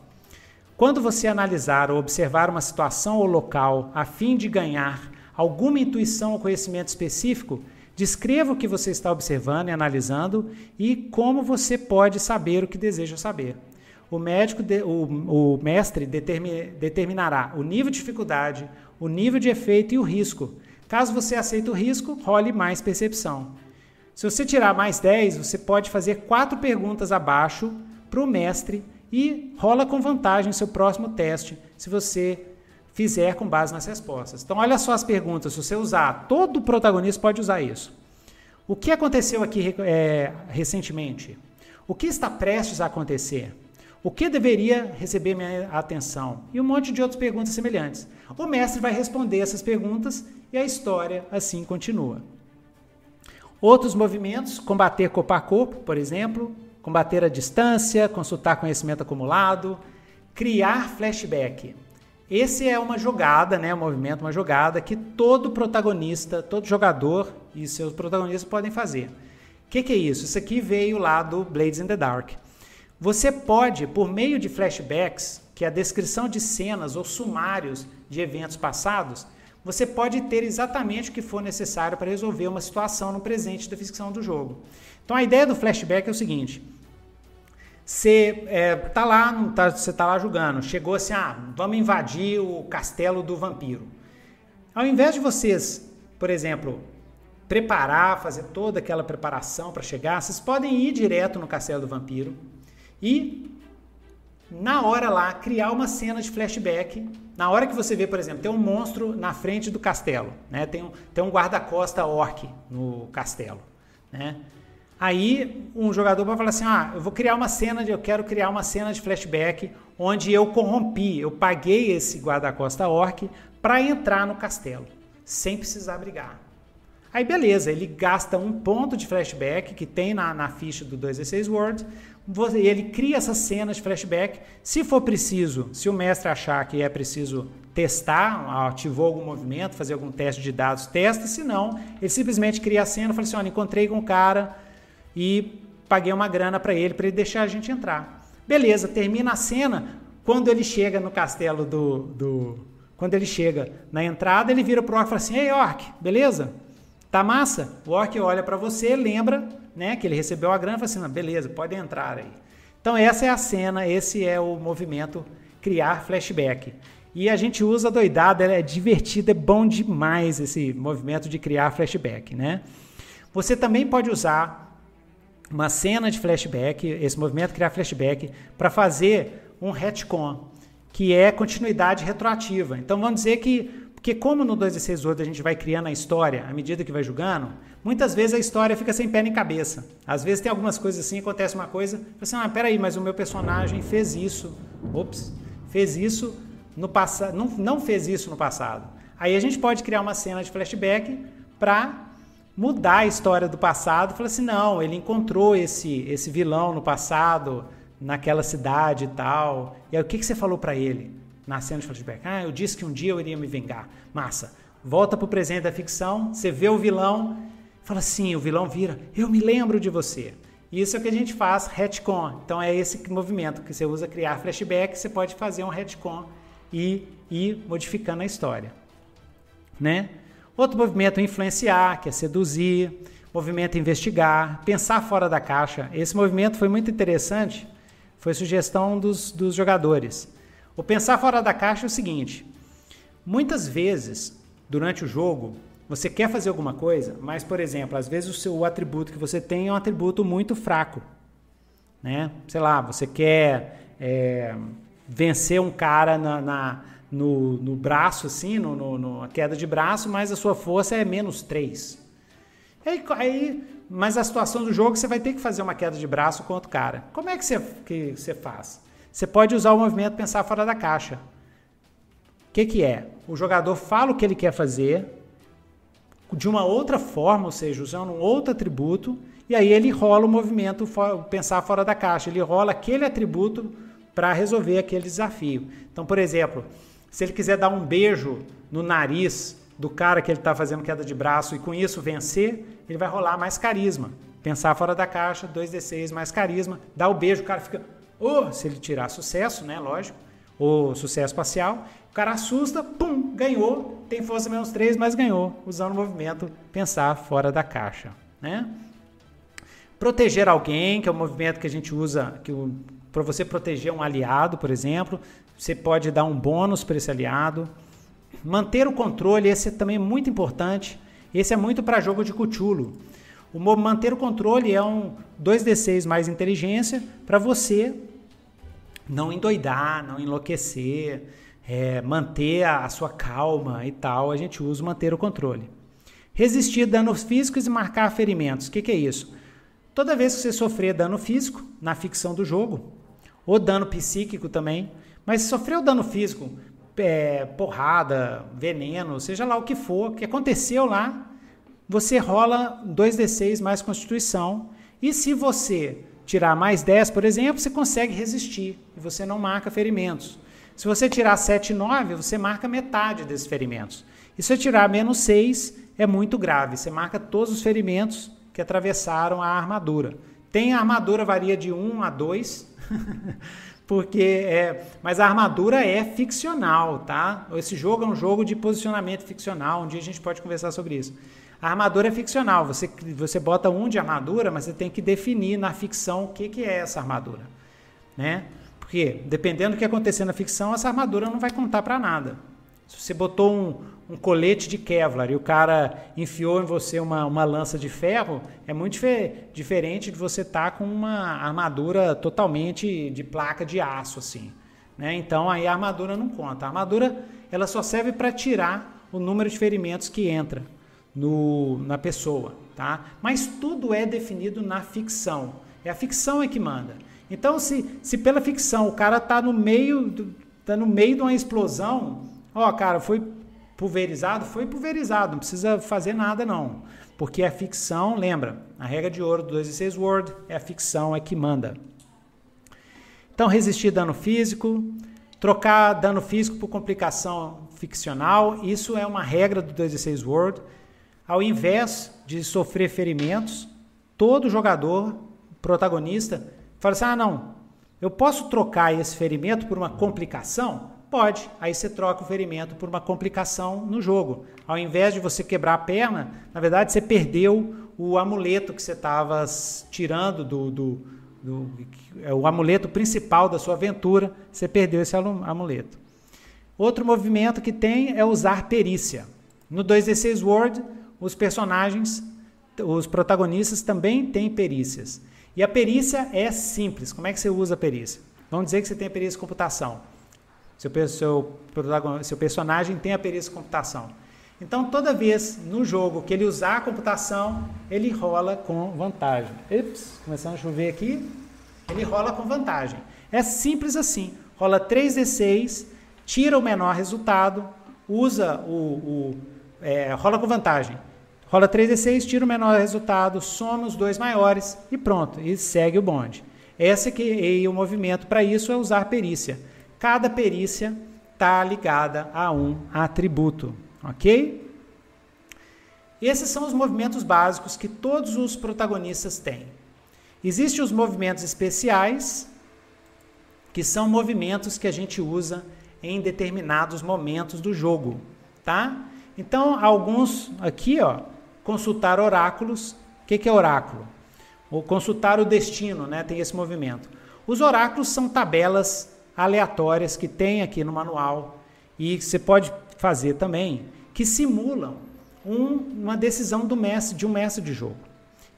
Quando você analisar ou observar uma situação ou local a fim de ganhar alguma intuição ou conhecimento específico, descreva o que você está observando e analisando e como você pode saber o que deseja saber. O médico, de, o, o mestre determi, determinará o nível de dificuldade, o nível de efeito e o risco. Caso você aceite o risco, role mais percepção. Se você tirar mais 10, você pode fazer quatro perguntas abaixo para o mestre e rola com vantagem seu próximo teste, se você fizer com base nas respostas. Então, olha só as perguntas. Se você usar, todo protagonista pode usar isso. O que aconteceu aqui é, recentemente? O que está prestes a acontecer? O que deveria receber minha atenção? E um monte de outras perguntas semelhantes. O mestre vai responder essas perguntas e a história assim continua. Outros movimentos, combater corpo a corpo, por exemplo, combater a distância, consultar conhecimento acumulado, criar flashback. Esse é uma jogada, né, um movimento, uma jogada que todo protagonista, todo jogador e seus protagonistas podem fazer. O que, que é isso? Isso aqui veio lá do Blades in the Dark. Você pode, por meio de flashbacks, que é a descrição de cenas ou sumários de eventos passados, você pode ter exatamente o que for necessário para resolver uma situação no presente da ficção do jogo. Então a ideia do flashback é o seguinte: você é, tá lá, tá, você tá lá jogando, chegou assim, ah, vamos invadir o castelo do vampiro. Ao invés de vocês, por exemplo, preparar, fazer toda aquela preparação para chegar, vocês podem ir direto no castelo do vampiro e na hora lá criar uma cena de flashback. Na hora que você vê, por exemplo, tem um monstro na frente do castelo, né? Tem um, tem um guarda-costa orc no castelo, né? Aí um jogador vai falar assim: "Ah, eu vou criar uma cena de eu quero criar uma cena de flashback onde eu corrompi, eu paguei esse guarda-costa orc para entrar no castelo, sem precisar brigar". Aí beleza, ele gasta um ponto de flashback que tem na, na ficha do 2d6 World, ele cria essas cenas de flashback. Se for preciso, se o mestre achar que é preciso testar, ativou algum movimento, fazer algum teste de dados, testa. Se não, ele simplesmente cria a cena e fala assim: olha, encontrei com um cara e paguei uma grana para ele, para ele deixar a gente entrar. Beleza, termina a cena. Quando ele chega no castelo do. do quando ele chega na entrada, ele vira pro orc e fala assim: Ei, orc, beleza? Tá massa? O orc olha para você, lembra né, que ele recebeu a grana e falou assim, beleza, pode entrar aí. Então essa é a cena, esse é o movimento criar flashback. E a gente usa doidada, é divertido, é bom demais esse movimento de criar flashback, né? Você também pode usar uma cena de flashback, esse movimento criar flashback, para fazer um retcon, que é continuidade retroativa. Então vamos dizer que porque como no 2 e 6 a gente vai criando a história à medida que vai jogando, muitas vezes a história fica sem pé nem cabeça. Às vezes tem algumas coisas assim, acontece uma coisa, você assim, ah, peraí, mas o meu personagem fez isso. Ops, fez isso no passado, não, não fez isso no passado. Aí a gente pode criar uma cena de flashback para mudar a história do passado, falar assim, não, ele encontrou esse esse vilão no passado, naquela cidade e tal. E aí o que, que você falou para ele? Na cena de flashback. Ah, eu disse que um dia eu iria me vingar. Massa. Volta pro presente da ficção, você vê o vilão, fala assim, o vilão vira, eu me lembro de você. Isso é o que a gente faz, retcon. Então é esse movimento que você usa criar flashback, você pode fazer um retcon e ir modificando a história. Né? Outro movimento é influenciar, que é seduzir, movimento investigar, pensar fora da caixa. Esse movimento foi muito interessante, foi sugestão dos, dos jogadores. O pensar fora da caixa é o seguinte: muitas vezes, durante o jogo, você quer fazer alguma coisa, mas, por exemplo, às vezes o seu atributo que você tem é um atributo muito fraco. Né? Sei lá, você quer é, vencer um cara na, na no, no, braço, assim, no, no, no, queda de braço, mas a sua força é menos 3. Aí, aí, mas a situação do jogo você vai ter que fazer uma queda de braço com outro cara. Como é que você, que você faz? Você pode usar o movimento pensar fora da caixa. O que, que é? O jogador fala o que ele quer fazer de uma outra forma, ou seja, usando um outro atributo, e aí ele rola o movimento pensar fora da caixa. Ele rola aquele atributo para resolver aquele desafio. Então, por exemplo, se ele quiser dar um beijo no nariz do cara que ele está fazendo queda de braço e com isso vencer, ele vai rolar mais carisma. Pensar fora da caixa, 2d6 mais carisma, dá o beijo, o cara fica, oh, se ele tirar sucesso, né, lógico, ou sucesso parcial, o cara assusta, pum, ganhou, tem força menos 3, mas ganhou, usando o movimento pensar fora da caixa, né? Proteger alguém, que é o movimento que a gente usa para você proteger um aliado, por exemplo, você pode dar um bônus para esse aliado. Manter o controle, esse é também muito importante. Esse é muito para jogo de cuchulo. O manter o controle é um 2d6 mais inteligência para você não endoidar, não enlouquecer, é, manter a, a, sua calma e tal. A gente usa manter o controle. Resistir danos físicos e marcar ferimentos. O que, que é isso? Toda vez que você sofrer dano físico na ficção do jogo, ou dano psíquico também, mas se sofreu dano físico, é, porrada, veneno, seja lá o que for, que aconteceu lá, você rola 2d6 mais constituição. E se você tirar mais 10, por exemplo, você consegue resistir e você não marca ferimentos. Se você tirar 7 e 9, você marca metade desses ferimentos. E se você tirar menos 6, é muito grave. Você marca todos os ferimentos que atravessaram a armadura. Tem a armadura varia de 1 a 2. porque é, mas a armadura é ficcional, tá? Esse jogo é um jogo de posicionamento ficcional, um dia a gente pode conversar sobre isso. A armadura é ficcional, você, você bota um de armadura, mas você tem que definir na ficção o que, que é essa armadura, né? Porque dependendo do que acontecer na ficção, essa armadura não vai contar para nada. Se você botou um, um colete de Kevlar e o cara enfiou em você uma, uma lança de ferro, é muito difer diferente de você estar tá com uma armadura totalmente de placa de aço, assim. Né? Então aí a armadura não conta. A armadura ela só serve para tirar o número de ferimentos que entra no, na pessoa. Tá? Mas tudo é definido na ficção. É a ficção é que manda. Então, se, se pela ficção o cara está no meio tá no meio de uma explosão, ó, cara, foi pulverizado, foi pulverizado, não precisa fazer nada não. Porque a ficção, lembra, a regra de ouro do 2 e 6 Word é a ficção é que manda. Então, resistir dano físico, trocar dano físico por complicação ficcional, isso é uma regra do 2 e 6 Word. Ao invés de sofrer ferimentos, todo jogador, protagonista, fala assim: ah, não, eu posso trocar esse ferimento por uma complicação? Pode. Aí você troca o ferimento por uma complicação no jogo. Ao invés de você quebrar a perna, na verdade você perdeu o amuleto que você estava tirando do, do, do, é o amuleto principal da sua aventura. Você perdeu esse amuleto. Outro movimento que tem é usar perícia. No 2D6 Word, os personagens, os protagonistas também têm perícias. E a perícia é simples. Como é que você usa a perícia? Vamos dizer que você tem a perícia de computação. Seu, seu, seu personagem tem a perícia de computação. Então, toda vez no jogo que ele usar a computação, ele rola com vantagem. Ups, começando a chover aqui. Ele rola com vantagem. É simples assim. Rola 3d6, tira o menor resultado, usa o, o é, rola com vantagem. Rola 3d6, tira o menor resultado, soma os dois maiores e pronto, e segue o bonde. Esse que e o movimento para isso é usar perícia. Cada perícia está ligada a um atributo, ok? Esses são os movimentos básicos que todos os protagonistas têm. Existem os movimentos especiais, que são movimentos que a gente usa em determinados momentos do jogo, tá? Então, alguns aqui, ó, consultar oráculos. O que, que é oráculo? Ou consultar o destino, né? Tem esse movimento. Os oráculos são tabelas aleatórias que tem aqui no manual e você pode fazer também que simulam um, uma decisão do mestre de um mestre de jogo.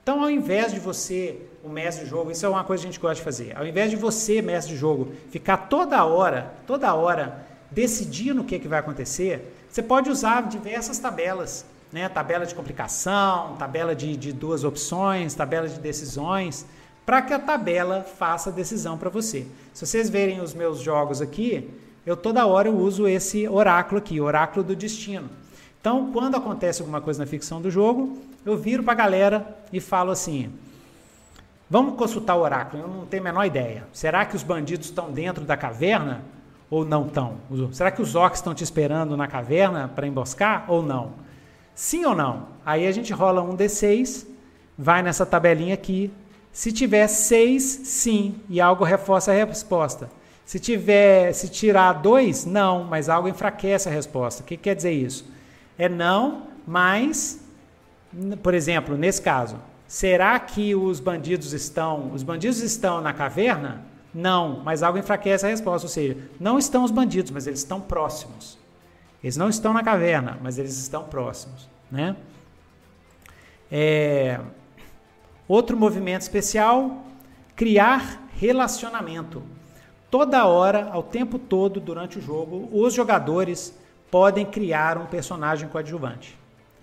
Então, ao invés de você, o mestre de jogo, isso é uma coisa que a gente gosta de fazer. Ao invés de você, mestre de jogo, ficar toda hora, toda hora decidindo o que, que vai acontecer, você pode usar diversas tabelas né? tabela de complicação, tabela de, de duas opções, tabela de decisões, para que a tabela faça a decisão para você. Se vocês verem os meus jogos aqui, eu toda hora eu uso esse oráculo aqui, oráculo do destino. Então, quando acontece alguma coisa na ficção do jogo, eu viro para a galera e falo assim: vamos consultar o oráculo. Eu não tenho a menor ideia. Será que os bandidos estão dentro da caverna ou não estão? Será que os orcs estão te esperando na caverna para emboscar ou não? Sim ou não? Aí a gente rola um D6, vai nessa tabelinha aqui. Se tiver 6, sim, e algo reforça a resposta. Se tiver, se tirar 2, não, mas algo enfraquece a resposta. O que quer dizer isso? É não, mas, por exemplo, nesse caso, será que os bandidos estão, os bandidos estão na caverna? Não, mas algo enfraquece a resposta, ou seja, não estão os bandidos, mas eles estão próximos. Eles não estão na caverna, mas eles estão próximos, né? É... Outro movimento especial, criar relacionamento. Toda hora, ao tempo todo, durante o jogo, os jogadores podem criar um personagem coadjuvante.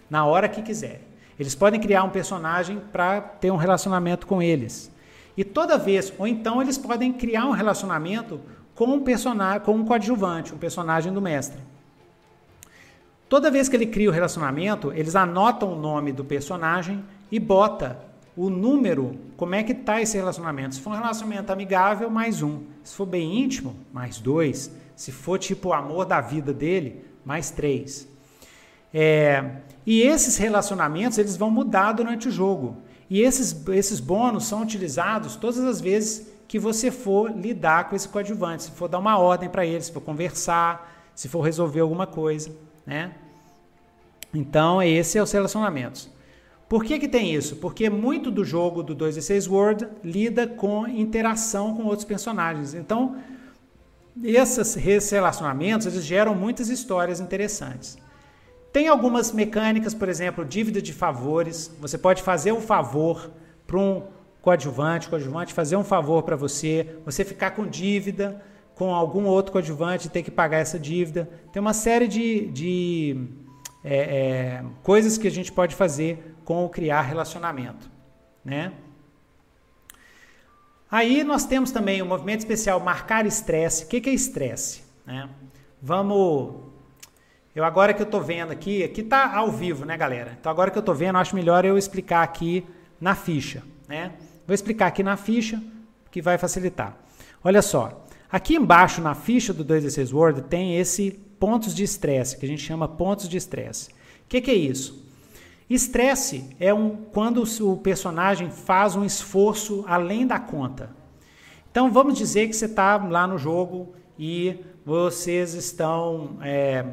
Na hora que quiser. Eles podem criar um personagem para ter um relacionamento com eles. E toda vez, ou então eles podem criar um relacionamento com um personagem, com um coadjuvante, um personagem do mestre. Toda vez que ele cria o relacionamento, eles anotam o nome do personagem e bota o número, como é que está esse relacionamento. Se for um relacionamento amigável, mais um. Se for bem íntimo, mais dois. Se for tipo o amor da vida dele, mais três. É, e esses relacionamentos eles vão mudar durante o jogo. E esses, esses bônus são utilizados todas as vezes que você for lidar com esse coadjuvante, se for dar uma ordem para ele, se for conversar, se for resolver alguma coisa, né? Então, esse é os relacionamentos. Por que, que tem isso? Porque muito do jogo do 2D6 World lida com interação com outros personagens. Então, esses relacionamentos eles geram muitas histórias interessantes. Tem algumas mecânicas, por exemplo, dívida de favores. Você pode fazer um favor para um coadjuvante, coadjuvante fazer um favor para você, você ficar com dívida com algum outro coadjuvante e ter que pagar essa dívida. Tem uma série de, de é, é, coisas que a gente pode fazer com o criar relacionamento, né? Aí nós temos também o movimento especial marcar estresse. O que, que é estresse? Né? Vamos. Eu agora que eu estou vendo aqui, aqui está ao vivo, né, galera? Então agora que eu estou vendo, acho melhor eu explicar aqui na ficha, né? Vou explicar aqui na ficha, que vai facilitar. Olha só, aqui embaixo na ficha do 2D6 Word tem esse pontos de estresse, que a gente chama pontos de estresse. O que, que é isso? Estresse é um, quando o personagem faz um esforço além da conta. Então vamos dizer que você está lá no jogo e vocês estão é,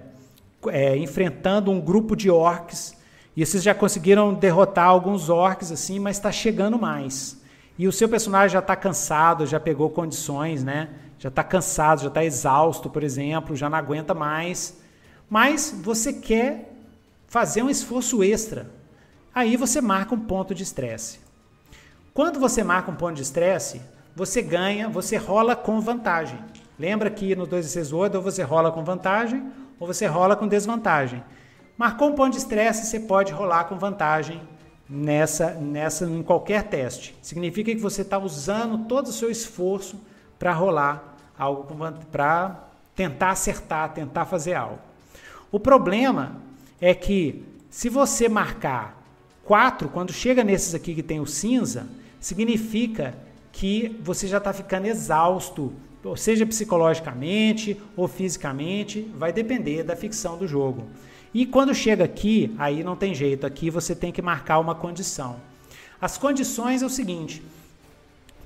é, enfrentando um grupo de orcs e vocês já conseguiram derrotar alguns orcs assim, mas está chegando mais. E o seu personagem já está cansado, já pegou condições, né? Já está cansado, já está exausto, por exemplo, já não aguenta mais. Mas você quer fazer um esforço extra. Aí você marca um ponto de estresse. Quando você marca um ponto de estresse, você ganha, você rola com vantagem. Lembra que no 2 6 ou você rola com vantagem ou você rola com desvantagem. Marcou um ponto de estresse, você pode rolar com vantagem nessa, nessa em qualquer teste. Significa que você está usando todo o seu esforço para rolar algo para tentar acertar, tentar fazer algo. O problema é que se você marcar 4, quando chega nesses aqui que tem o cinza, significa que você já está ficando exausto, seja psicologicamente ou fisicamente, vai depender da ficção do jogo. E quando chega aqui, aí não tem jeito, aqui você tem que marcar uma condição. As condições é o seguinte: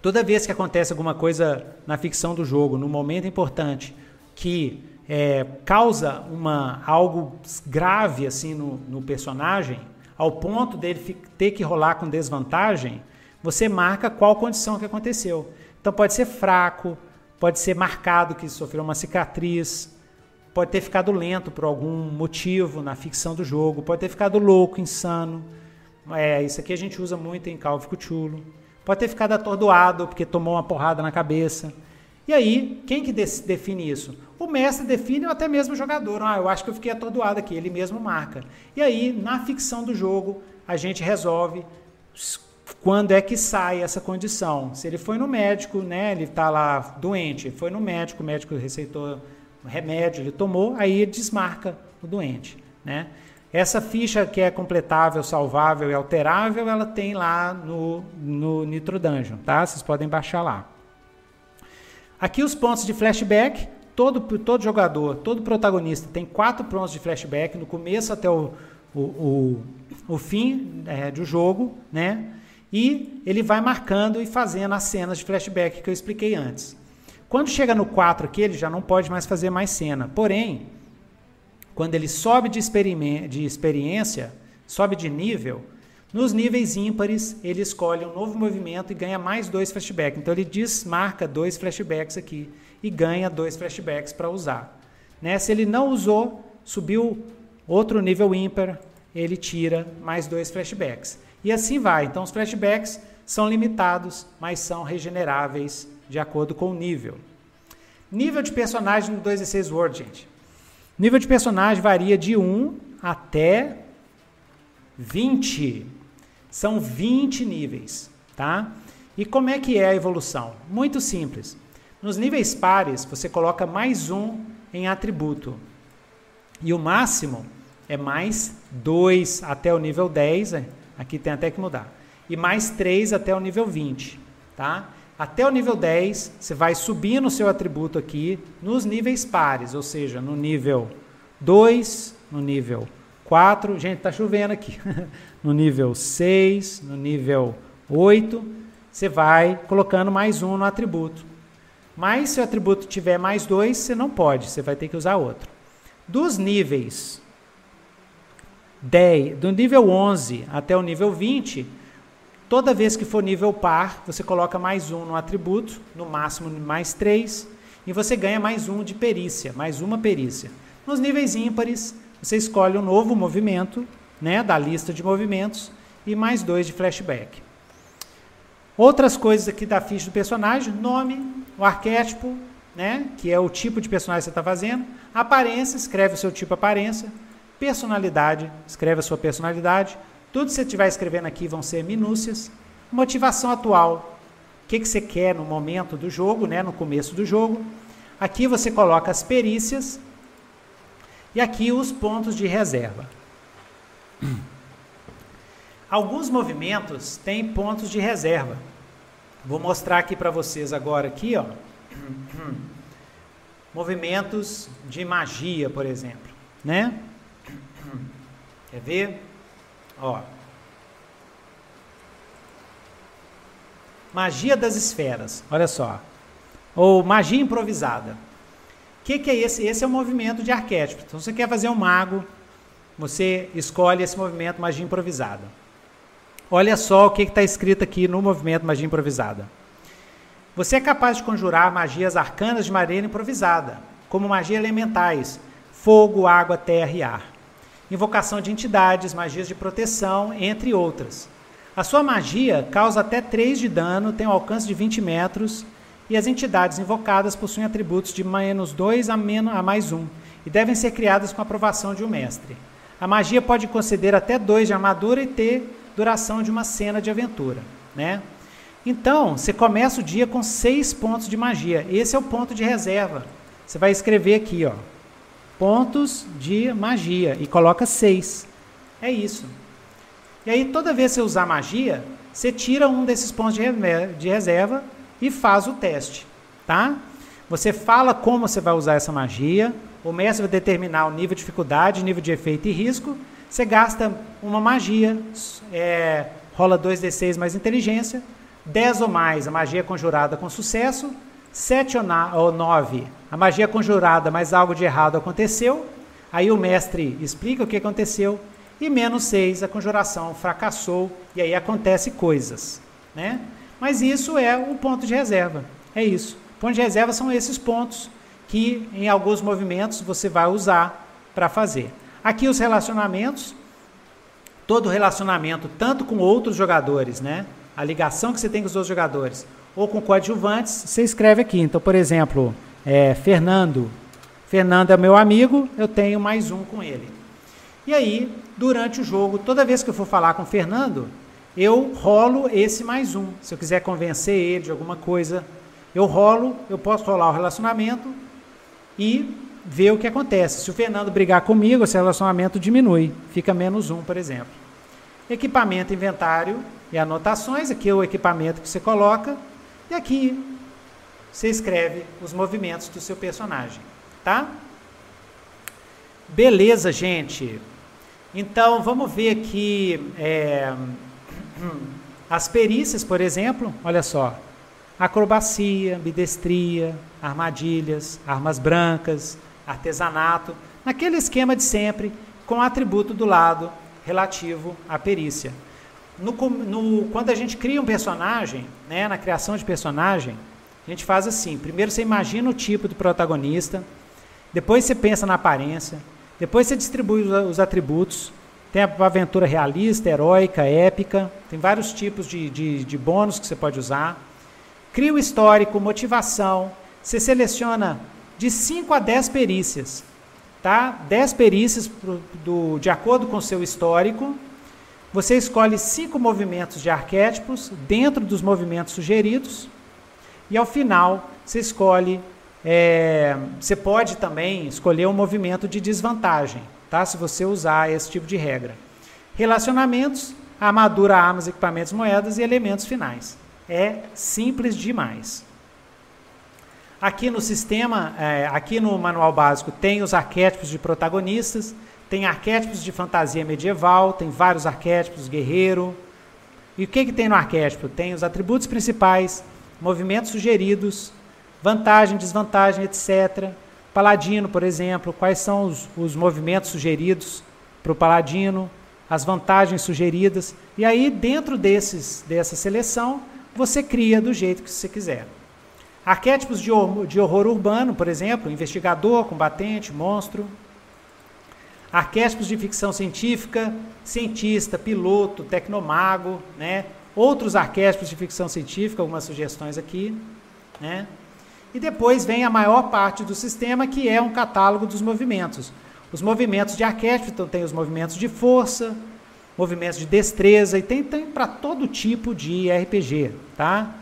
toda vez que acontece alguma coisa na ficção do jogo, no momento importante, que é, causa uma, algo grave assim no, no personagem, ao ponto dele ter que rolar com desvantagem, você marca qual condição que aconteceu. Então pode ser fraco, pode ser marcado que sofreu uma cicatriz, pode ter ficado lento por algum motivo na ficção do jogo, pode ter ficado louco, insano. É, isso aqui a gente usa muito em Call of Cthulhu. Pode ter ficado atordoado porque tomou uma porrada na cabeça. E aí, quem que define isso? O mestre define ou até mesmo o jogador. Ah, eu acho que eu fiquei atordoado aqui, ele mesmo marca. E aí, na ficção do jogo, a gente resolve quando é que sai essa condição. Se ele foi no médico, né, ele está lá doente, foi no médico, o médico receitou remédio, ele tomou, aí desmarca o doente, né? Essa ficha que é completável, salvável e alterável, ela tem lá no, no Nitro Dungeon, tá? Vocês podem baixar lá. Aqui os pontos de flashback, todo, todo jogador, todo protagonista tem quatro pontos de flashback no começo até o, o, o, o fim é, do jogo, né? E ele vai marcando e fazendo as cenas de flashback que eu expliquei antes. Quando chega no 4 aqui, ele já não pode mais fazer mais cena. Porém, quando ele sobe de, de experiência, sobe de nível, nos níveis ímpares, ele escolhe um novo movimento e ganha mais dois flashbacks. Então ele desmarca dois flashbacks aqui e ganha dois flashbacks para usar. Né? Se ele não usou, subiu outro nível ímpar, ele tira mais dois flashbacks. E assim vai. Então os flashbacks são limitados, mas são regeneráveis de acordo com o nível. Nível de personagem no 216 Word, gente. Nível de personagem varia de 1 até 20. São 20 níveis, tá? E como é que é a evolução? Muito simples. Nos níveis pares, você coloca mais um em atributo. E o máximo é mais 2 até o nível 10. Aqui tem até que mudar. E mais 3 até o nível 20, tá? Até o nível 10, você vai subindo o seu atributo aqui nos níveis pares, ou seja, no nível 2, no nível 4, gente, tá chovendo aqui. no nível 6, no nível 8, você vai colocando mais um no atributo. Mas se o atributo tiver mais dois, você não pode, você vai ter que usar outro. Dos níveis 10, do nível 11 até o nível 20, Toda vez que for nível par, você coloca mais um no atributo, no máximo mais três, e você ganha mais um de perícia, mais uma perícia. Nos níveis ímpares, você escolhe um novo movimento, né, da lista de movimentos, e mais dois de flashback. Outras coisas aqui da ficha do personagem, nome, o arquétipo, né, que é o tipo de personagem que você está fazendo, aparência, escreve o seu tipo aparência, personalidade, escreve a sua personalidade, tudo que você estiver escrevendo aqui vão ser minúcias. Motivação atual. O que, que você quer no momento do jogo, né, no começo do jogo. Aqui você coloca as perícias. E aqui os pontos de reserva. Alguns movimentos têm pontos de reserva. Vou mostrar aqui para vocês agora aqui, ó. Movimentos de magia, por exemplo, né? Quer ver? Ó. Magia das esferas. Olha só. Ou magia improvisada. O que, que é esse? Esse é o movimento de arquétipo. Então, você quer fazer um mago, você escolhe esse movimento magia improvisada. Olha só o que está escrito aqui no movimento magia improvisada. Você é capaz de conjurar magias arcanas de maneira improvisada, como magias elementais, fogo, água, terra e ar invocação de entidades, magias de proteção, entre outras. A sua magia causa até 3 de dano, tem um alcance de 20 metros, e as entidades invocadas possuem atributos de menos 2 a, menos, a mais 1, e devem ser criadas com aprovação de um mestre. A magia pode conceder até 2 de armadura e ter duração de uma cena de aventura. Né? Então, você começa o dia com 6 pontos de magia. Esse é o ponto de reserva. Você vai escrever aqui, ó pontos de magia e coloca 6. É isso. E aí, toda vez que você usar magia, você tira um desses pontos de reserva e faz o teste, tá? Você fala como você vai usar essa magia, o mestre vai determinar o nível de dificuldade, nível de efeito e risco. Você gasta uma magia, é, rola 2d6 mais inteligência, 10 ou mais, a magia é conjurada com sucesso, 7 ou 9, a magia é conjurada, mas algo de errado aconteceu. Aí o mestre explica o que aconteceu. E menos 6, a conjuração fracassou. E aí acontece coisas. Né? Mas isso é o ponto de reserva. É isso. Ponto de reserva são esses pontos que em alguns movimentos você vai usar para fazer. Aqui os relacionamentos. Todo relacionamento, tanto com outros jogadores, né? a ligação que você tem com os outros jogadores, ou com coadjuvantes, você escreve aqui. Então, por exemplo, é, Fernando. Fernando é meu amigo, eu tenho mais um com ele. E aí, durante o jogo, toda vez que eu for falar com o Fernando, eu rolo esse mais um. Se eu quiser convencer ele de alguma coisa, eu rolo, eu posso rolar o relacionamento e ver o que acontece. Se o Fernando brigar comigo, esse relacionamento diminui, fica menos um, por exemplo. Equipamento, inventário e anotações, aqui é o equipamento que você coloca, e aqui você escreve os movimentos do seu personagem, tá? Beleza, gente. Então, vamos ver aqui é, as perícias, por exemplo. Olha só. Acrobacia, bidestria, armadilhas, armas brancas, artesanato, naquele esquema de sempre, com atributo do lado relativo à perícia. No, no, quando a gente cria um personagem, né, na criação de personagem, a gente faz assim: primeiro você imagina o tipo do protagonista, depois você pensa na aparência, depois você distribui os, os atributos. Tem a aventura realista, heróica, épica, tem vários tipos de, de, de bônus que você pode usar. Cria o histórico, motivação, você seleciona de 5 a 10 perícias. Tá? 10 perícias pro, do, de acordo com o seu histórico. Você escolhe cinco movimentos de arquétipos dentro dos movimentos sugeridos. E ao final, você escolhe. É, você pode também escolher um movimento de desvantagem, tá? se você usar esse tipo de regra. Relacionamentos, armadura, armas, equipamentos, moedas e elementos finais. É simples demais. Aqui no sistema, é, aqui no manual básico, tem os arquétipos de protagonistas, tem arquétipos de fantasia medieval, tem vários arquétipos, guerreiro. E o que, que tem no arquétipo? Tem os atributos principais, movimentos sugeridos, vantagem, desvantagem, etc. Paladino, por exemplo, quais são os, os movimentos sugeridos para o paladino, as vantagens sugeridas. E aí, dentro desses, dessa seleção, você cria do jeito que você quiser. Arquétipos de horror, de horror urbano, por exemplo, investigador, combatente, monstro. Arquétipos de ficção científica, cientista, piloto, tecnomago, né? Outros arquétipos de ficção científica, algumas sugestões aqui, né? E depois vem a maior parte do sistema, que é um catálogo dos movimentos. Os movimentos de arquétipo, então tem os movimentos de força, movimentos de destreza, e tem, tem para todo tipo de RPG, tá?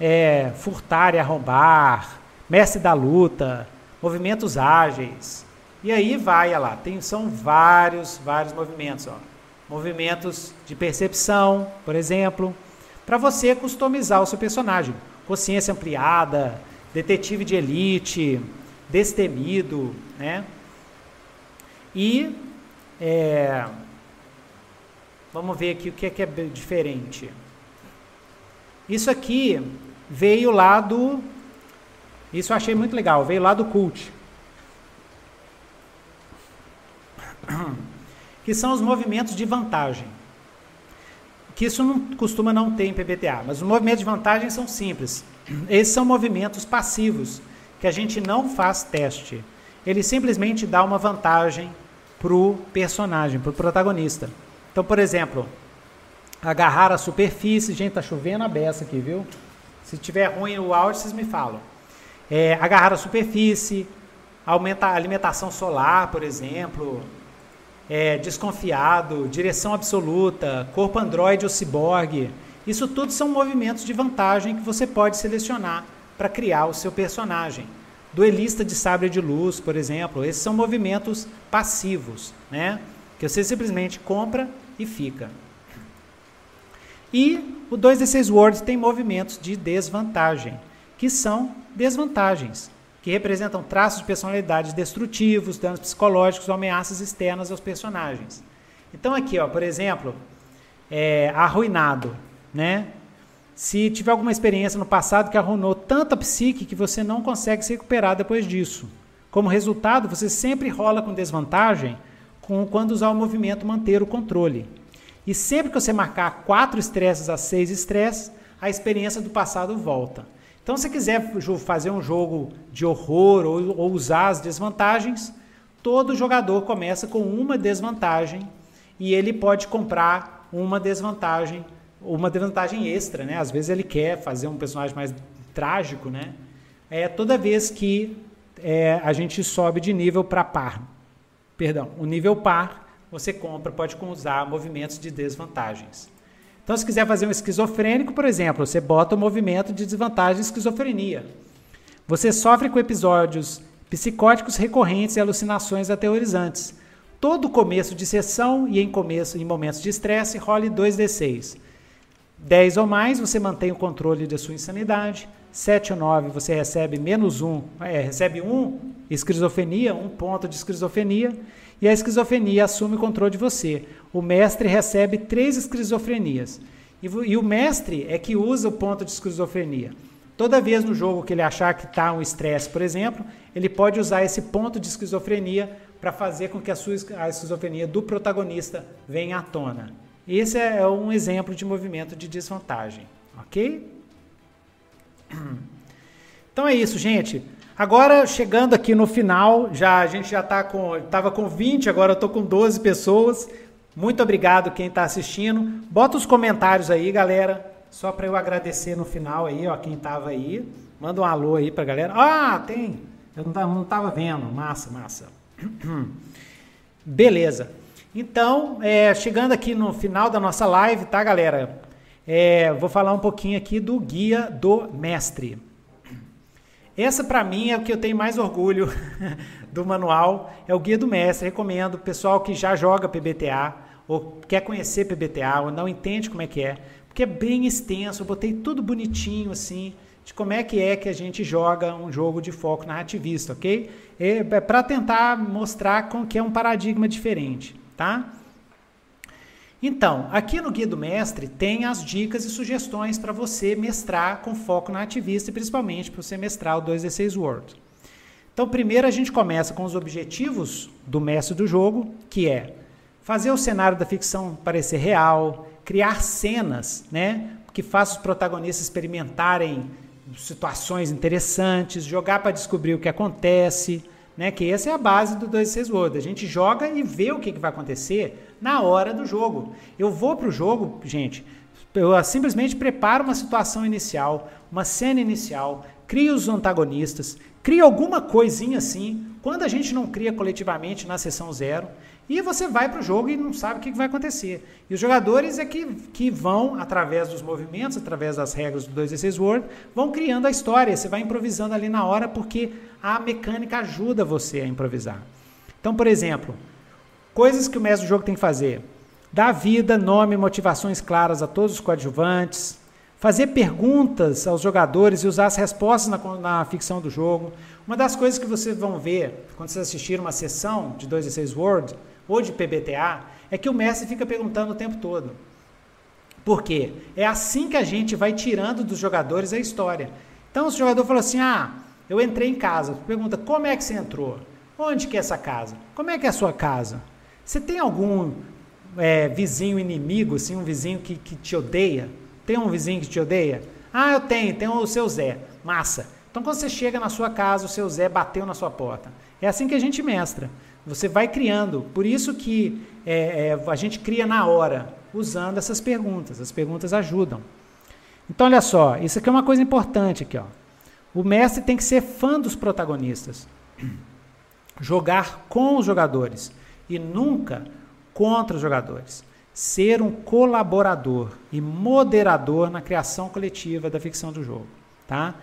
é, furtar e arrombar, mestre da luta, movimentos ágeis. E aí vai, olha lá, tem, são vários, vários movimentos. Ó. Movimentos de percepção, por exemplo, para você customizar o seu personagem. Consciência ampliada, detetive de elite, destemido, né? E é, vamos ver aqui o que é, que é diferente. Isso aqui veio lá do. Isso eu achei muito legal, veio lá do cult. Que são os movimentos de vantagem. Que isso não costuma não ter em PBTA, mas os movimentos de vantagem são simples. Esses são movimentos passivos, que a gente não faz teste. Ele simplesmente dá uma vantagem para o personagem, para o protagonista. Então, por exemplo, agarrar a superfície. Gente, tá chovendo a beça aqui, viu? Se tiver ruim o áudio, vocês me falam. É, agarrar a superfície, aumentar a alimentação solar, por exemplo, é, desconfiado, direção absoluta, corpo androide ou ciborgue. Isso tudo são movimentos de vantagem que você pode selecionar para criar o seu personagem. Duelista de sabre de luz, por exemplo, esses são movimentos passivos, né? Que você simplesmente compra e fica. E o 2D6 Words tem movimentos de desvantagem, que são desvantagens, que representam traços de personalidade destrutivos, danos psicológicos ou ameaças externas aos personagens. Então aqui, ó, por exemplo, é, arruinado, né? Se tiver alguma experiência no passado que arruinou tanta psique que você não consegue se recuperar depois disso. Como resultado, você sempre rola com desvantagem com, quando usar o movimento manter o controle. E sempre que você marcar quatro estresses a seis estresses, a experiência do passado volta. Então, se quiser fazer um jogo de horror ou, ou usar as desvantagens, todo jogador começa com uma desvantagem e ele pode comprar uma desvantagem uma desvantagem extra, né? Às vezes ele quer fazer um personagem mais trágico, né? É toda vez que é, a gente sobe de nível para par. Perdão, o nível par você compra, pode usar movimentos de desvantagens. Então, se quiser fazer um esquizofrênico, por exemplo, você bota o movimento de desvantagem de esquizofrenia. Você sofre com episódios psicóticos recorrentes e alucinações aterrorizantes. Todo começo de sessão e em começo em momentos de estresse, role 2d6. 10 ou mais, você mantém o controle da sua insanidade. 7 ou 9, você recebe menos 1, é, recebe 1 esquizofrenia, um ponto de esquizofrenia, e a esquizofrenia assume o controle de você. O mestre recebe 3 esquizofrenias. E, e o mestre é que usa o ponto de esquizofrenia. Toda vez no jogo que ele achar que está um estresse, por exemplo, ele pode usar esse ponto de esquizofrenia para fazer com que a, sua, a esquizofrenia do protagonista venha à tona. Esse é um exemplo de movimento de desvantagem, ok? Então é isso, gente. Agora, chegando aqui no final, já a gente já está com. Estava com 20, agora estou com 12 pessoas. Muito obrigado quem está assistindo. Bota os comentários aí, galera. Só para eu agradecer no final aí, ó, quem estava aí. Manda um alô aí para galera. Ah, tem. Eu não estava vendo. Massa, massa. Beleza. Então, é, chegando aqui no final da nossa live, tá, galera? É, vou falar um pouquinho aqui do guia do mestre. Essa para mim é o que eu tenho mais orgulho do manual, é o guia do mestre. Recomendo pessoal que já joga PBTA ou quer conhecer PBTA ou não entende como é que é, porque é bem extenso. Eu botei tudo bonitinho assim de como é que é que a gente joga um jogo de foco narrativista, ok? É, para tentar mostrar com que é um paradigma diferente, tá? Então, aqui no Guia do Mestre tem as dicas e sugestões para você mestrar com foco na ativista e principalmente para você mestrar o 2D6 Word. Então, primeiro a gente começa com os objetivos do mestre do jogo, que é fazer o cenário da ficção parecer real, criar cenas, né, que façam os protagonistas experimentarem situações interessantes, jogar para descobrir o que acontece, né, que essa é a base do 2D6 Word. A gente joga e vê o que, que vai acontecer na hora do jogo. Eu vou para o jogo, gente, eu simplesmente preparo uma situação inicial, uma cena inicial, crio os antagonistas, crio alguma coisinha assim, quando a gente não cria coletivamente na sessão zero, e você vai para o jogo e não sabe o que vai acontecer. E os jogadores é que, que vão, através dos movimentos, através das regras do 2D6 Word, vão criando a história. Você vai improvisando ali na hora, porque a mecânica ajuda você a improvisar. Então, por exemplo, Coisas que o mestre do jogo tem que fazer: dar vida, nome, motivações claras a todos os coadjuvantes, fazer perguntas aos jogadores e usar as respostas na, na ficção do jogo. Uma das coisas que vocês vão ver quando vocês assistirem uma sessão de 2 e 6 Word ou de PBTA é que o mestre fica perguntando o tempo todo. Por quê? É assim que a gente vai tirando dos jogadores a história. Então, o jogador falou assim: Ah, eu entrei em casa. Pergunta: Como é que você entrou? Onde que é essa casa? Como é que é a sua casa? Você tem algum é, vizinho inimigo, assim, um vizinho que, que te odeia? Tem um vizinho que te odeia? Ah, eu tenho, tem o seu Zé. Massa. Então, quando você chega na sua casa, o seu Zé bateu na sua porta. É assim que a gente mestra. Você vai criando. Por isso que é, é, a gente cria na hora, usando essas perguntas. As perguntas ajudam. Então, olha só, isso aqui é uma coisa importante aqui, ó. O mestre tem que ser fã dos protagonistas. Jogar com os jogadores e nunca contra os jogadores. Ser um colaborador e moderador na criação coletiva da ficção do jogo, tá?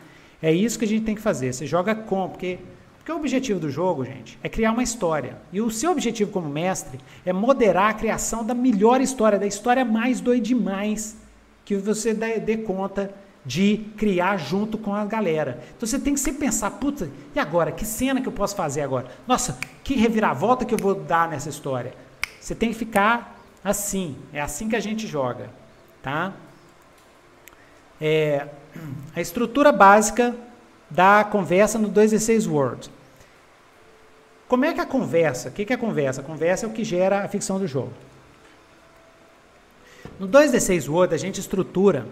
É isso que a gente tem que fazer. Você joga com, porque, porque o objetivo do jogo, gente, é criar uma história. E o seu objetivo como mestre é moderar a criação da melhor história, da história mais doida demais que você dê, dê conta de criar junto com a galera. Então você tem que sempre pensar, puta, e agora? Que cena que eu posso fazer agora? Nossa, que reviravolta que eu vou dar nessa história? Você tem que ficar assim, é assim que a gente joga, tá? É, a estrutura básica da conversa no 216 Word. Como é que a conversa, o que, é a conversa? A conversa é o que gera a ficção do jogo. No 2D6 Word, a gente estrutura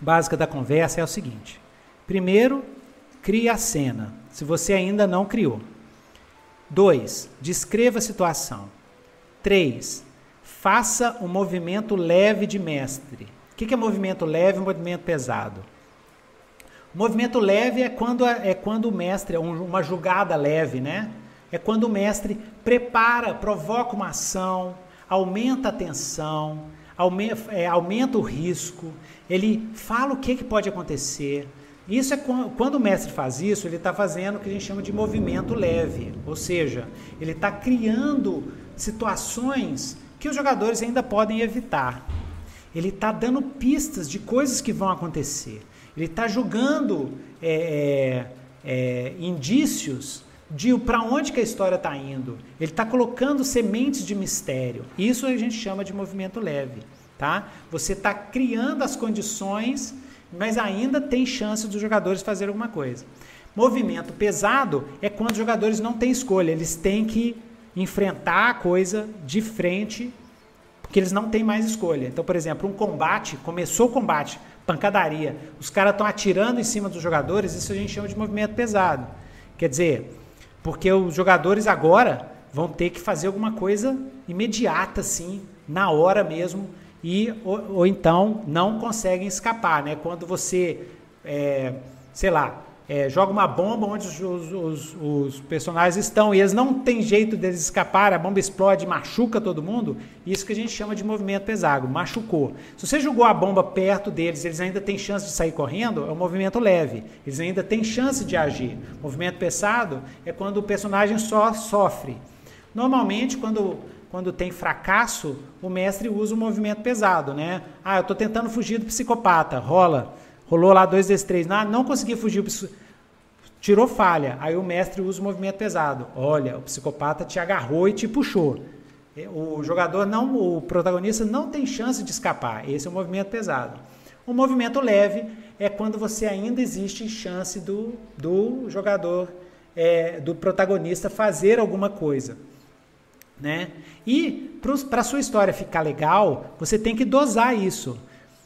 básica da conversa é o seguinte: primeiro, cria a cena, se você ainda não criou. 2. Descreva a situação. 3. Faça um movimento leve de mestre. O que é movimento leve e movimento pesado? Movimento leve é quando, é quando o mestre, uma jogada leve, né? É quando o mestre prepara, provoca uma ação, aumenta a tensão, aumenta, é, aumenta o risco, ele fala o que, que pode acontecer. Isso é quando o mestre faz isso, ele está fazendo o que a gente chama de movimento leve, ou seja, ele está criando situações que os jogadores ainda podem evitar. Ele está dando pistas de coisas que vão acontecer. Ele está jogando é, é, é indícios de para onde que a história está indo. Ele está colocando sementes de mistério. Isso a gente chama de movimento leve, tá? Você está criando as condições, mas ainda tem chance dos jogadores fazer alguma coisa. Movimento pesado é quando os jogadores não têm escolha, eles têm que enfrentar a coisa de frente, porque eles não têm mais escolha. Então, por exemplo, um combate, começou o combate, pancadaria, os caras estão atirando em cima dos jogadores, isso a gente chama de movimento pesado. Quer dizer, porque os jogadores agora vão ter que fazer alguma coisa imediata, assim, na hora mesmo, e ou, ou então não conseguem escapar, né? Quando você, é, sei lá, é, joga uma bomba onde os, os, os, personagens estão e eles não têm jeito deles escapar, a bomba explode, machuca todo mundo. Isso que a gente chama de movimento pesado, machucou. Se você jogou a bomba perto deles, eles ainda têm chance de sair correndo, é um movimento leve. Eles ainda têm chance de agir. Movimento pesado é quando o personagem só sofre. Normalmente, quando quando tem fracasso, o mestre usa o movimento pesado, né? Ah, eu estou tentando fugir do psicopata, rola. Rolou lá dois desses três, não, não consegui fugir, tirou falha. Aí o mestre usa o movimento pesado. Olha, o psicopata te agarrou e te puxou. O jogador não, o protagonista não tem chance de escapar. Esse é o movimento pesado. O movimento leve é quando você ainda existe chance do, do jogador, é, do protagonista fazer alguma coisa. Né? E para a sua história ficar legal, você tem que dosar isso.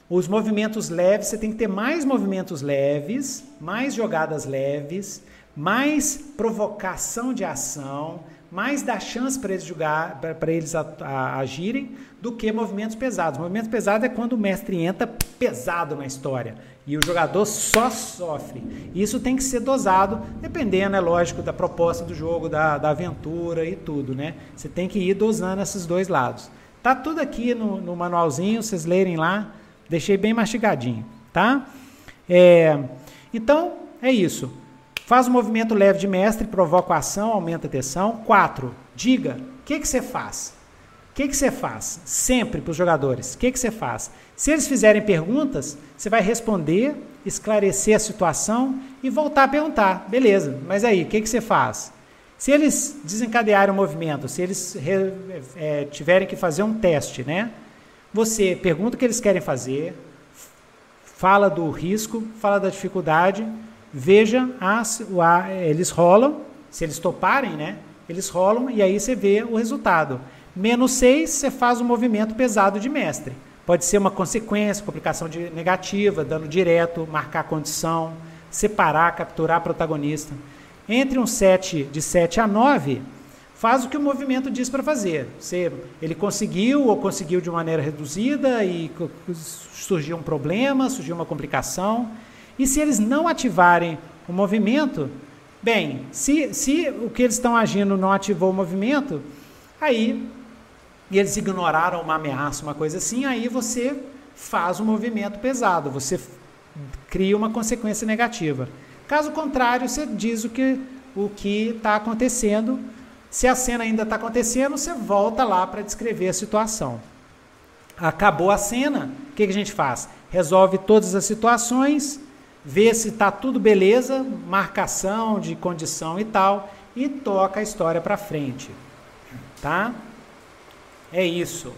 Os movimentos leves, você tem que ter mais movimentos leves, mais jogadas leves, mais provocação de ação, mais dar chance para eles jogar, para eles a, a, agirem, do que movimentos pesados. Movimento pesado é quando o mestre entra pesado na história e o jogador só sofre. Isso tem que ser dosado, dependendo, é lógico, da proposta do jogo, da, da aventura e tudo, né? Você tem que ir dosando esses dois lados. Tá tudo aqui no, no manualzinho, vocês lerem lá. Deixei bem mastigadinho, tá? É, então, é isso. Faz um movimento leve de mestre, provoca a ação, aumenta a tensão. Quatro, diga, o que, que você faz? O que, que você faz? Sempre para os jogadores. O que, que você faz? Se eles fizerem perguntas, você vai responder, esclarecer a situação e voltar a perguntar. Beleza, mas aí, o que, que você faz? Se eles desencadearem o movimento, se eles é, tiverem que fazer um teste, né? Você pergunta o que eles querem fazer, fala do risco, fala da dificuldade, veja as, a, eles rolam, se eles toparem, né? Eles rolam e aí você vê o resultado. Menos 6, você faz um movimento pesado de mestre. Pode ser uma consequência, complicação de negativa, dano direto, marcar condição, separar, capturar protagonista. Entre um 7 de 7 a 9, faz o que o movimento diz para fazer. Se ele conseguiu ou conseguiu de maneira reduzida e surgiu um problema, surgiu uma complicação. E se eles não ativarem o movimento, bem, se, se o que eles estão agindo não ativou o movimento, aí e eles ignoraram uma ameaça, uma coisa assim, aí você faz um movimento pesado, você cria uma consequência negativa. Caso contrário, você diz o que o que está acontecendo se a cena ainda está acontecendo, você volta lá para descrever a situação. Acabou a cena, o que, que a gente faz? Resolve todas as situações, vê se está tudo beleza, marcação de condição e tal, e toca a história para frente. Tá? É isso.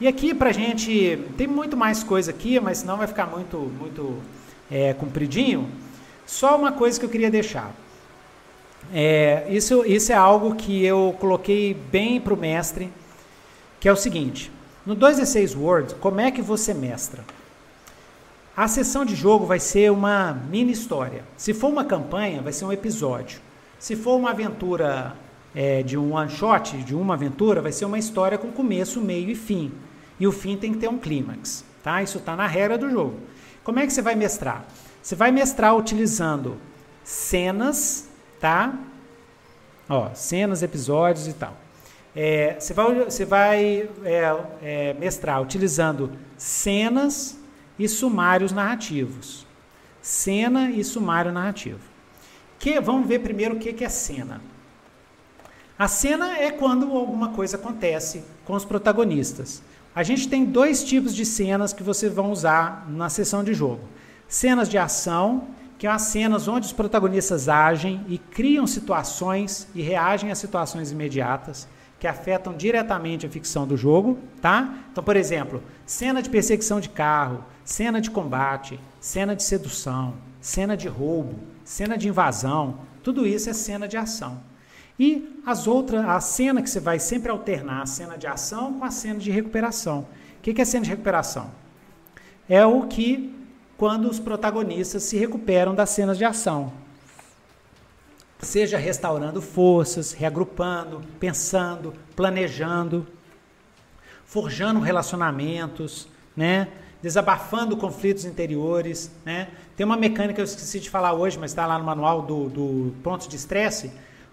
E aqui para gente tem muito mais coisa aqui, mas senão vai ficar muito muito é, compridinho. Só uma coisa que eu queria deixar. É, isso, isso é algo que eu coloquei bem para o mestre, que é o seguinte: no 2D6 Word, como é que você mestra? A sessão de jogo vai ser uma mini história. Se for uma campanha, vai ser um episódio. Se for uma aventura é, de um one shot, de uma aventura, vai ser uma história com começo, meio e fim. E o fim tem que ter um clímax. tá? Isso está na regra do jogo. Como é que você vai mestrar? Você vai mestrar utilizando cenas, tá? Ó, cenas, episódios e tal. É, você vai, você vai é, é, mestrar utilizando cenas e sumários narrativos. Cena e sumário narrativo. Que, vamos ver primeiro o que, que é cena. A cena é quando alguma coisa acontece com os protagonistas. A gente tem dois tipos de cenas que vocês vão usar na sessão de jogo: cenas de ação, que são as cenas onde os protagonistas agem e criam situações e reagem a situações imediatas que afetam diretamente a ficção do jogo, tá? Então, por exemplo, cena de perseguição de carro, cena de combate, cena de sedução, cena de roubo, cena de invasão, tudo isso é cena de ação. E as outras, a cena que você vai sempre alternar a cena de ação com a cena de recuperação. O que é cena de recuperação? É o que quando os protagonistas se recuperam das cenas de ação seja restaurando forças, reagrupando, pensando, planejando, forjando relacionamentos, né? desabafando conflitos interiores. Né? Tem uma mecânica que eu esqueci de falar hoje, mas está lá no manual do, do pontos de estresse.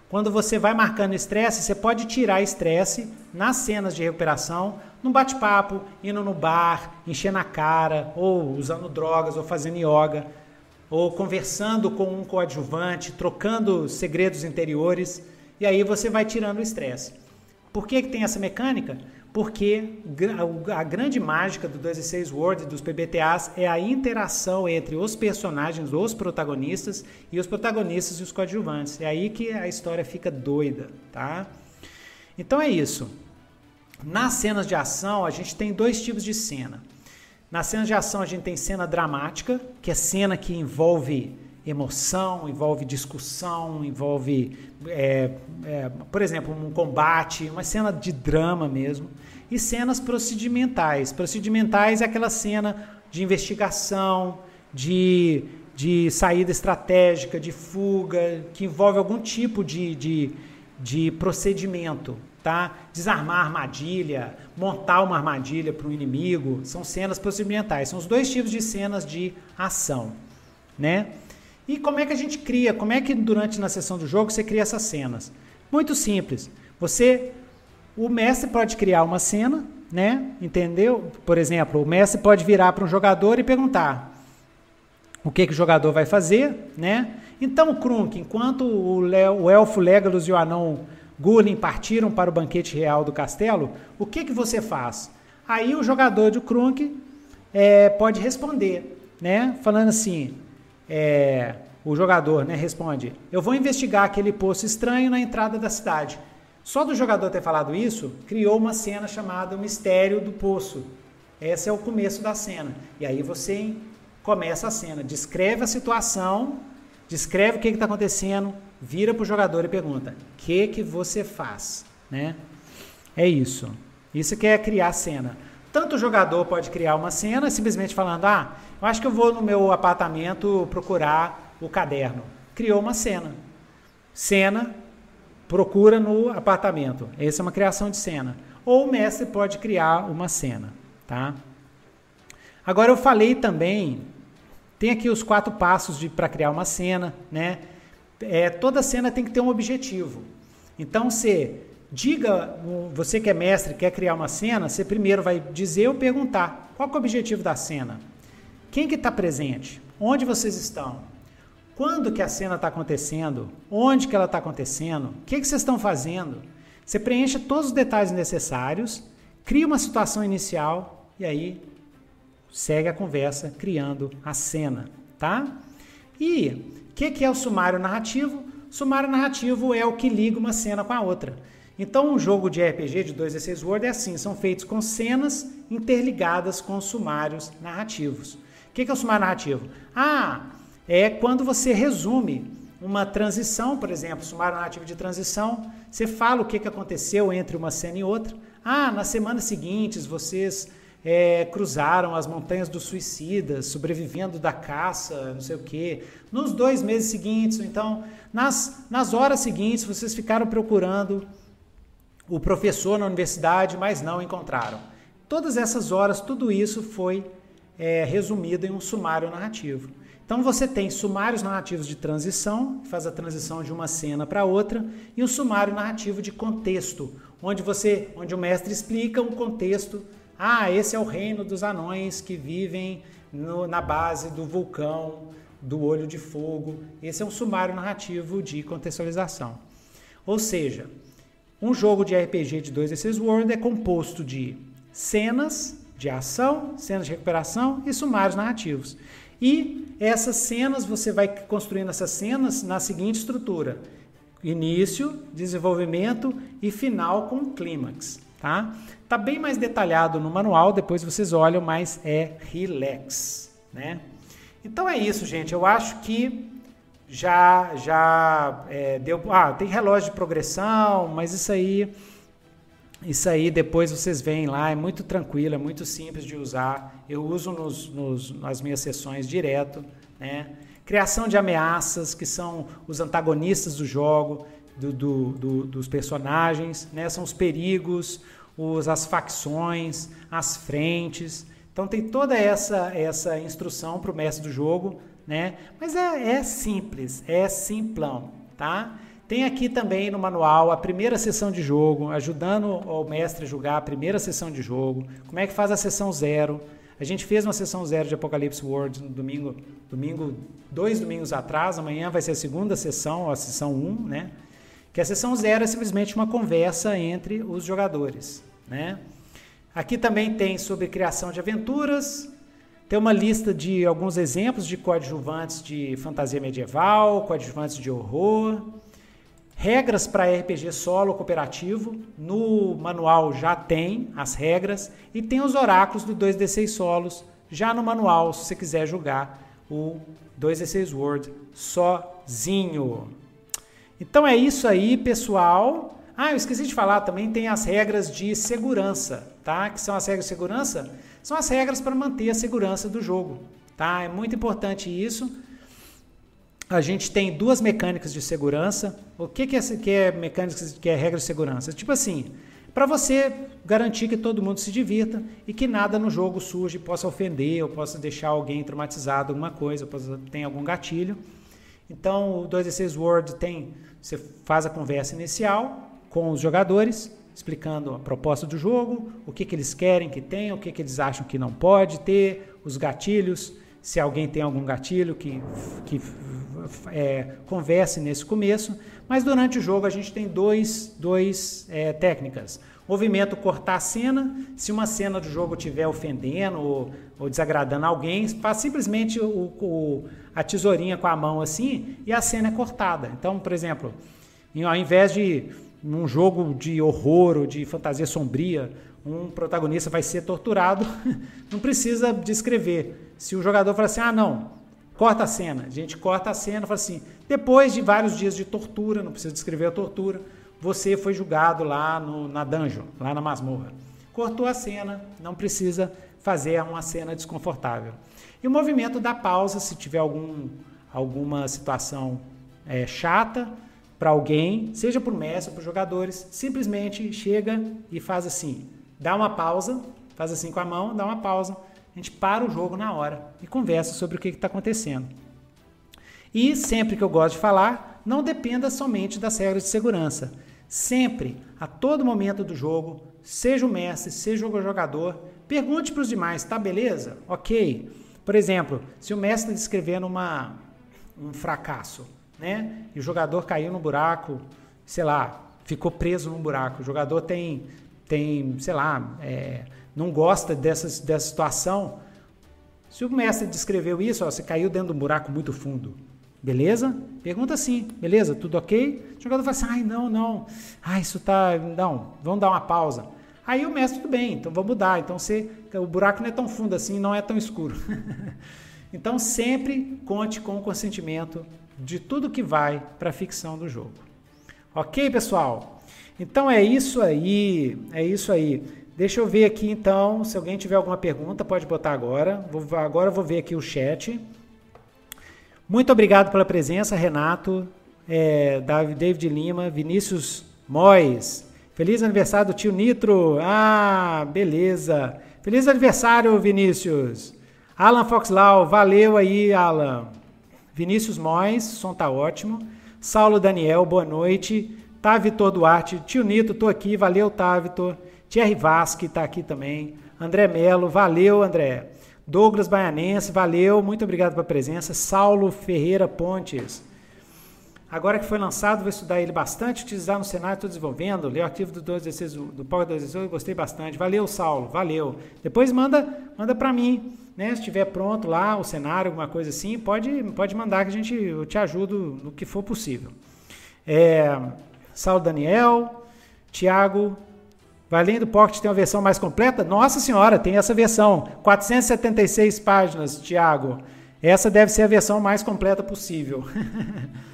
Quando você vai marcando estresse, você pode tirar estresse nas cenas de recuperação, num bate-papo, indo no bar, enchendo a cara, ou usando drogas, ou fazendo yoga ou conversando com um coadjuvante, trocando segredos interiores, e aí você vai tirando o estresse. Por que, que tem essa mecânica? Porque a grande mágica do 2 e 6 Word dos PBTAs é a interação entre os personagens, os protagonistas, e os protagonistas e os coadjuvantes. É aí que a história fica doida, tá? Então é isso. Nas cenas de ação, a gente tem dois tipos de cena. Na cena de ação a gente tem cena dramática, que é cena que envolve emoção, envolve discussão, envolve, é, é, por exemplo, um combate, uma cena de drama mesmo. E cenas procedimentais. Procedimentais é aquela cena de investigação, de, de saída estratégica, de fuga, que envolve algum tipo de, de, de procedimento tá? Desarmar armadilha, montar uma armadilha para o inimigo, são cenas procedimentais. São os dois tipos de cenas de ação, né? E como é que a gente cria? Como é que durante na sessão do jogo você cria essas cenas? Muito simples. Você, o mestre pode criar uma cena, né? Entendeu? Por exemplo, o mestre pode virar para um jogador e perguntar o que, que o jogador vai fazer, né? Então o Krunk, enquanto o, o elfo Legolas e o anão Gulin partiram para o banquete real do castelo, o que, que você faz? Aí o jogador de Krunk é, pode responder, né? Falando assim, é, o jogador né, responde, eu vou investigar aquele poço estranho na entrada da cidade. Só do jogador ter falado isso, criou uma cena chamada O Mistério do Poço. Esse é o começo da cena. E aí você começa a cena, descreve a situação, descreve o que está acontecendo, vira para o jogador e pergunta: o que, que você faz? Né? É isso. Isso que é criar cena. Tanto o jogador pode criar uma cena simplesmente falando: ah, eu acho que eu vou no meu apartamento procurar o caderno. Criou uma cena. Cena, procura no apartamento. Essa é uma criação de cena. Ou o mestre pode criar uma cena, tá? Agora eu falei também, tem aqui os quatro passos para criar uma cena, né? é, toda cena tem que ter um objetivo. Então, você diga, você que é mestre, quer criar uma cena, você primeiro vai dizer ou perguntar qual é o objetivo da cena. Quem que está presente? Onde vocês estão? Quando que a cena está acontecendo? Onde que ela está acontecendo? O que, que vocês estão fazendo? Você preenche todos os detalhes necessários, cria uma situação inicial e aí segue a conversa criando a cena, tá? E que, que é o sumário narrativo? Sumário narrativo é o que liga uma cena com a outra. Então, um jogo de RPG de 2 a 6 Word é assim: são feitos com cenas interligadas com sumários narrativos. O que, que é o sumário narrativo? Ah, é quando você resume uma transição, por exemplo, sumário narrativo de transição, você fala o que, que aconteceu entre uma cena e outra. Ah, nas semanas seguintes vocês é, cruzaram as montanhas dos suicidas, sobrevivendo da caça, não sei o quê. Nos dois meses seguintes, então, nas, nas horas seguintes, vocês ficaram procurando o professor na universidade, mas não encontraram. Todas essas horas, tudo isso foi é, resumido em um sumário narrativo. Então você tem sumários narrativos de transição, que faz a transição de uma cena para outra, e um sumário narrativo de contexto, onde você, onde o mestre explica um contexto. Ah, esse é o reino dos anões que vivem no, na base do vulcão do olho de fogo. Esse é um sumário narrativo de contextualização. Ou seja, um jogo de RPG de 2D6 World é composto de cenas de ação, cenas de recuperação e sumários narrativos. E essas cenas, você vai construindo essas cenas na seguinte estrutura: início, desenvolvimento e final com clímax, tá? Tá bem mais detalhado no manual, depois vocês olham, mas é relax, né? Então é isso, gente. Eu acho que já já é, deu. Ah, tem relógio de progressão, mas isso aí isso aí depois vocês veem lá, é muito tranquilo, é muito simples de usar. Eu uso nos, nos, nas minhas sessões direto. Né? Criação de ameaças, que são os antagonistas do jogo, do, do, do, dos personagens, né? são os perigos, os, as facções, as frentes. Então tem toda essa, essa instrução para o mestre do jogo, né? mas é, é simples, é simplão. Tá? Tem aqui também no manual a primeira sessão de jogo, ajudando o mestre a julgar a primeira sessão de jogo, como é que faz a sessão zero. A gente fez uma sessão zero de Apocalipse World no domingo, domingo, dois domingos atrás, amanhã vai ser a segunda sessão, a sessão 1, um, né? Que a sessão zero é simplesmente uma conversa entre os jogadores, né? Aqui também tem sobre criação de aventuras, tem uma lista de alguns exemplos de coadjuvantes de fantasia medieval, coadjuvantes de horror, Regras para RPG solo cooperativo. No manual já tem as regras e tem os oráculos do 2D6 solos já no manual, se você quiser jogar o 2D6 World sozinho. Então é isso aí, pessoal. Ah, eu esqueci de falar também, tem as regras de segurança, tá? Que são as regras de segurança? São as regras para manter a segurança do jogo, tá? É muito importante isso a gente tem duas mecânicas de segurança. O que, que, é, que é mecânicas, que é regra de segurança? Tipo assim, para você garantir que todo mundo se divirta e que nada no jogo surge possa ofender ou possa deixar alguém traumatizado, alguma coisa, possa, tem algum gatilho. Então, o 2D6 Word tem, você faz a conversa inicial com os jogadores, explicando a proposta do jogo, o que, que eles querem que tenha, o que, que eles acham que não pode ter, os gatilhos, se alguém tem algum gatilho que, que é, converse nesse começo, mas durante o jogo a gente tem dois, dois é, técnicas. Movimento cortar a cena, se uma cena do jogo estiver ofendendo ou, ou, desagradando alguém, faz simplesmente o, o, a tesourinha com a mão assim e a cena é cortada. Então, por exemplo, ao invés de um jogo de horror ou de fantasia sombria, um protagonista vai ser torturado, não precisa descrever. Se o jogador falar assim, ah, não, Corta a cena. A gente corta a cena, fala assim: depois de vários dias de tortura, não precisa descrever a tortura, você foi julgado lá no, na dungeon, lá na masmorra. Cortou a cena, não precisa fazer uma cena desconfortável. E o movimento da pausa, se tiver algum, alguma situação é, chata para alguém, seja para o mestre ou para os jogadores, simplesmente chega e faz assim: dá uma pausa, faz assim com a mão, dá uma pausa a gente para o jogo na hora e conversa sobre o que está acontecendo. E sempre que eu gosto de falar, não dependa somente das regras de segurança. Sempre, a todo momento do jogo, seja o mestre, seja o jogador, pergunte para os demais, tá beleza? Ok. Por exemplo, se o mestre está descrevendo uma, um fracasso, né? E o jogador caiu no buraco, sei lá, ficou preso no buraco. O jogador tem, tem sei lá, é, não gosta dessa, dessa situação, se o mestre descreveu isso, ó, você caiu dentro de um buraco muito fundo, beleza? Pergunta assim, beleza? Tudo ok? O jogador fala assim, ai não, não, ai isso tá, não, vamos dar uma pausa. Aí o mestre, tudo bem, então vamos mudar. Então você, o buraco não é tão fundo assim, não é tão escuro. então sempre conte com o consentimento de tudo que vai para a ficção do jogo. Ok, pessoal? Então é isso aí, é isso aí. Deixa eu ver aqui então, se alguém tiver alguma pergunta, pode botar agora. Vou, agora eu vou ver aqui o chat. Muito obrigado pela presença, Renato, é, David Lima, Vinícius Mois. Feliz aniversário do tio Nitro. Ah, beleza. Feliz aniversário, Vinícius. Alan Foxlau, valeu aí, Alan. Vinícius Mois, som tá ótimo. Saulo Daniel, boa noite. Tá Vitor Duarte, tio Nito, tô aqui, valeu, tá, Vitor. Thierry Vasque tá aqui também. André Melo, valeu, André. Douglas Baianense, valeu, muito obrigado pela presença. Saulo Ferreira Pontes. Agora que foi lançado, vou estudar ele bastante, utilizar no cenário, estou desenvolvendo. Leio o arquivo do 216 do Power 216, gostei bastante. Valeu, Saulo, valeu. Depois manda, manda para mim, né? Se estiver pronto lá o cenário, alguma coisa assim, pode, pode mandar que a gente eu te ajudo no que for possível. É, Saulo Daniel, Tiago, Valendo Pocket tem uma versão mais completa? Nossa senhora, tem essa versão. 476 páginas, Tiago. Essa deve ser a versão mais completa possível.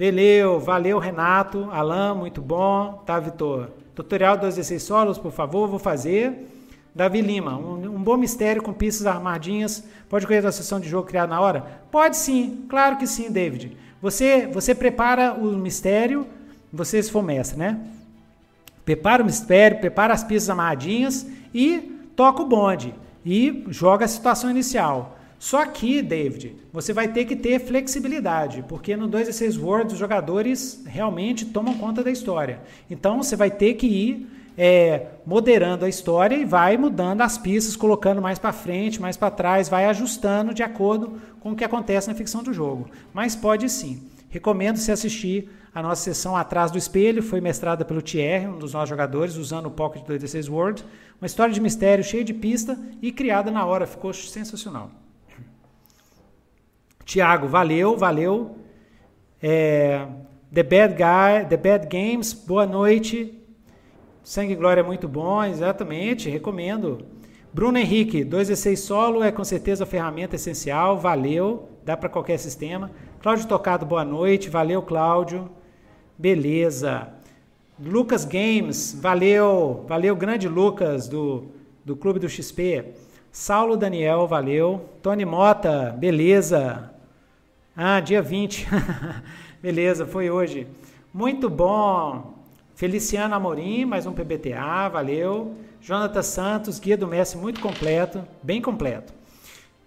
Valeu, valeu Renato, Alan, muito bom. Tá, Vitor? Tutorial 216 solos, por favor, vou fazer. Davi Lima, um, um, bom mistério com pistas armadinhas. Pode correr da sessão de jogo criada na hora? Pode sim, claro que sim, David. Você, você prepara o mistério, você se for mestre, né? Prepara o mistério, prepara as pistas amarradinhas e toca o bonde. E joga a situação inicial. Só que, David, você vai ter que ter flexibilidade, porque no 2 e 6 World os jogadores realmente tomam conta da história. Então você vai ter que ir é, moderando a história e vai mudando as pistas, colocando mais para frente, mais para trás, vai ajustando de acordo com o que acontece na ficção do jogo. Mas pode sim. Recomendo se assistir a nossa sessão Atrás do Espelho, foi mestrada pelo Thierry, um dos nossos jogadores, usando o Pocket 216 Word. Uma história de mistério cheia de pista e criada na hora, ficou sensacional. Tiago, valeu, valeu. É, The Bad Guy, The Bad Games, boa noite. Sangue e Glória é muito bom, exatamente, recomendo. Bruno Henrique, 216 solo é com certeza a ferramenta essencial, valeu, dá para qualquer sistema. Cláudio Tocado, boa noite, valeu Cláudio. Beleza. Lucas Games, valeu, valeu, grande Lucas do, do Clube do XP. Saulo Daniel, valeu. Tony Mota, beleza. Ah, dia 20. beleza, foi hoje. Muito bom. Feliciano Amorim, mais um PBTA, valeu. Jonathan Santos, guia do mestre muito completo, bem completo.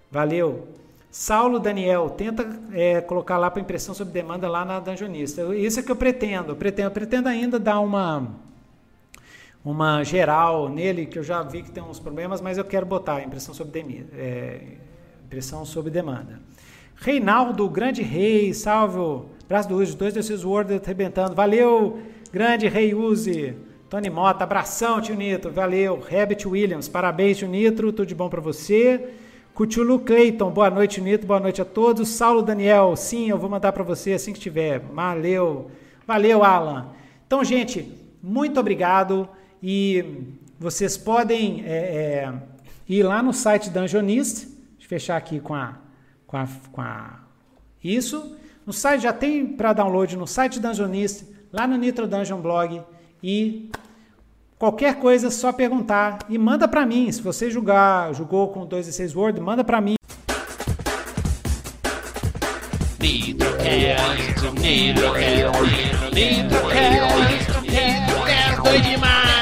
Valeu. Saulo Daniel, tenta é, colocar lá para impressão sob demanda lá na Dungeonista. Isso é que eu pretendo. Eu pretendo, eu pretendo ainda dar uma uma geral nele, que eu já vi que tem uns problemas, mas eu quero botar impressão sob, demanda, é, impressão demanda. Reinaldo, grande rei, salve, braço do Uzi, dois desses Word arrebentando, valeu, grande rei Uzi. Tony Mota, abração, tio Nitro, valeu. Herbert Williams, parabéns, tio Nitro, tudo de bom para você. Cthulhu Clayton, boa noite, Nito, boa noite a todos. Saulo Daniel, sim, eu vou mandar para você assim que tiver. Valeu, valeu, Alan. Então, gente, muito obrigado e vocês podem é, é, ir lá no site Dungeonist, deixa eu fechar aqui com a, com a, com a isso. No site já tem para download no site Dungeonist, lá no Nitro Dungeon Blog e Qualquer coisa, só perguntar e manda para mim. Se você julgar, julgou com 2 e 6 Word, manda para mim. Nitrocast, Nitrocast, Nitrocast, Nitrocast,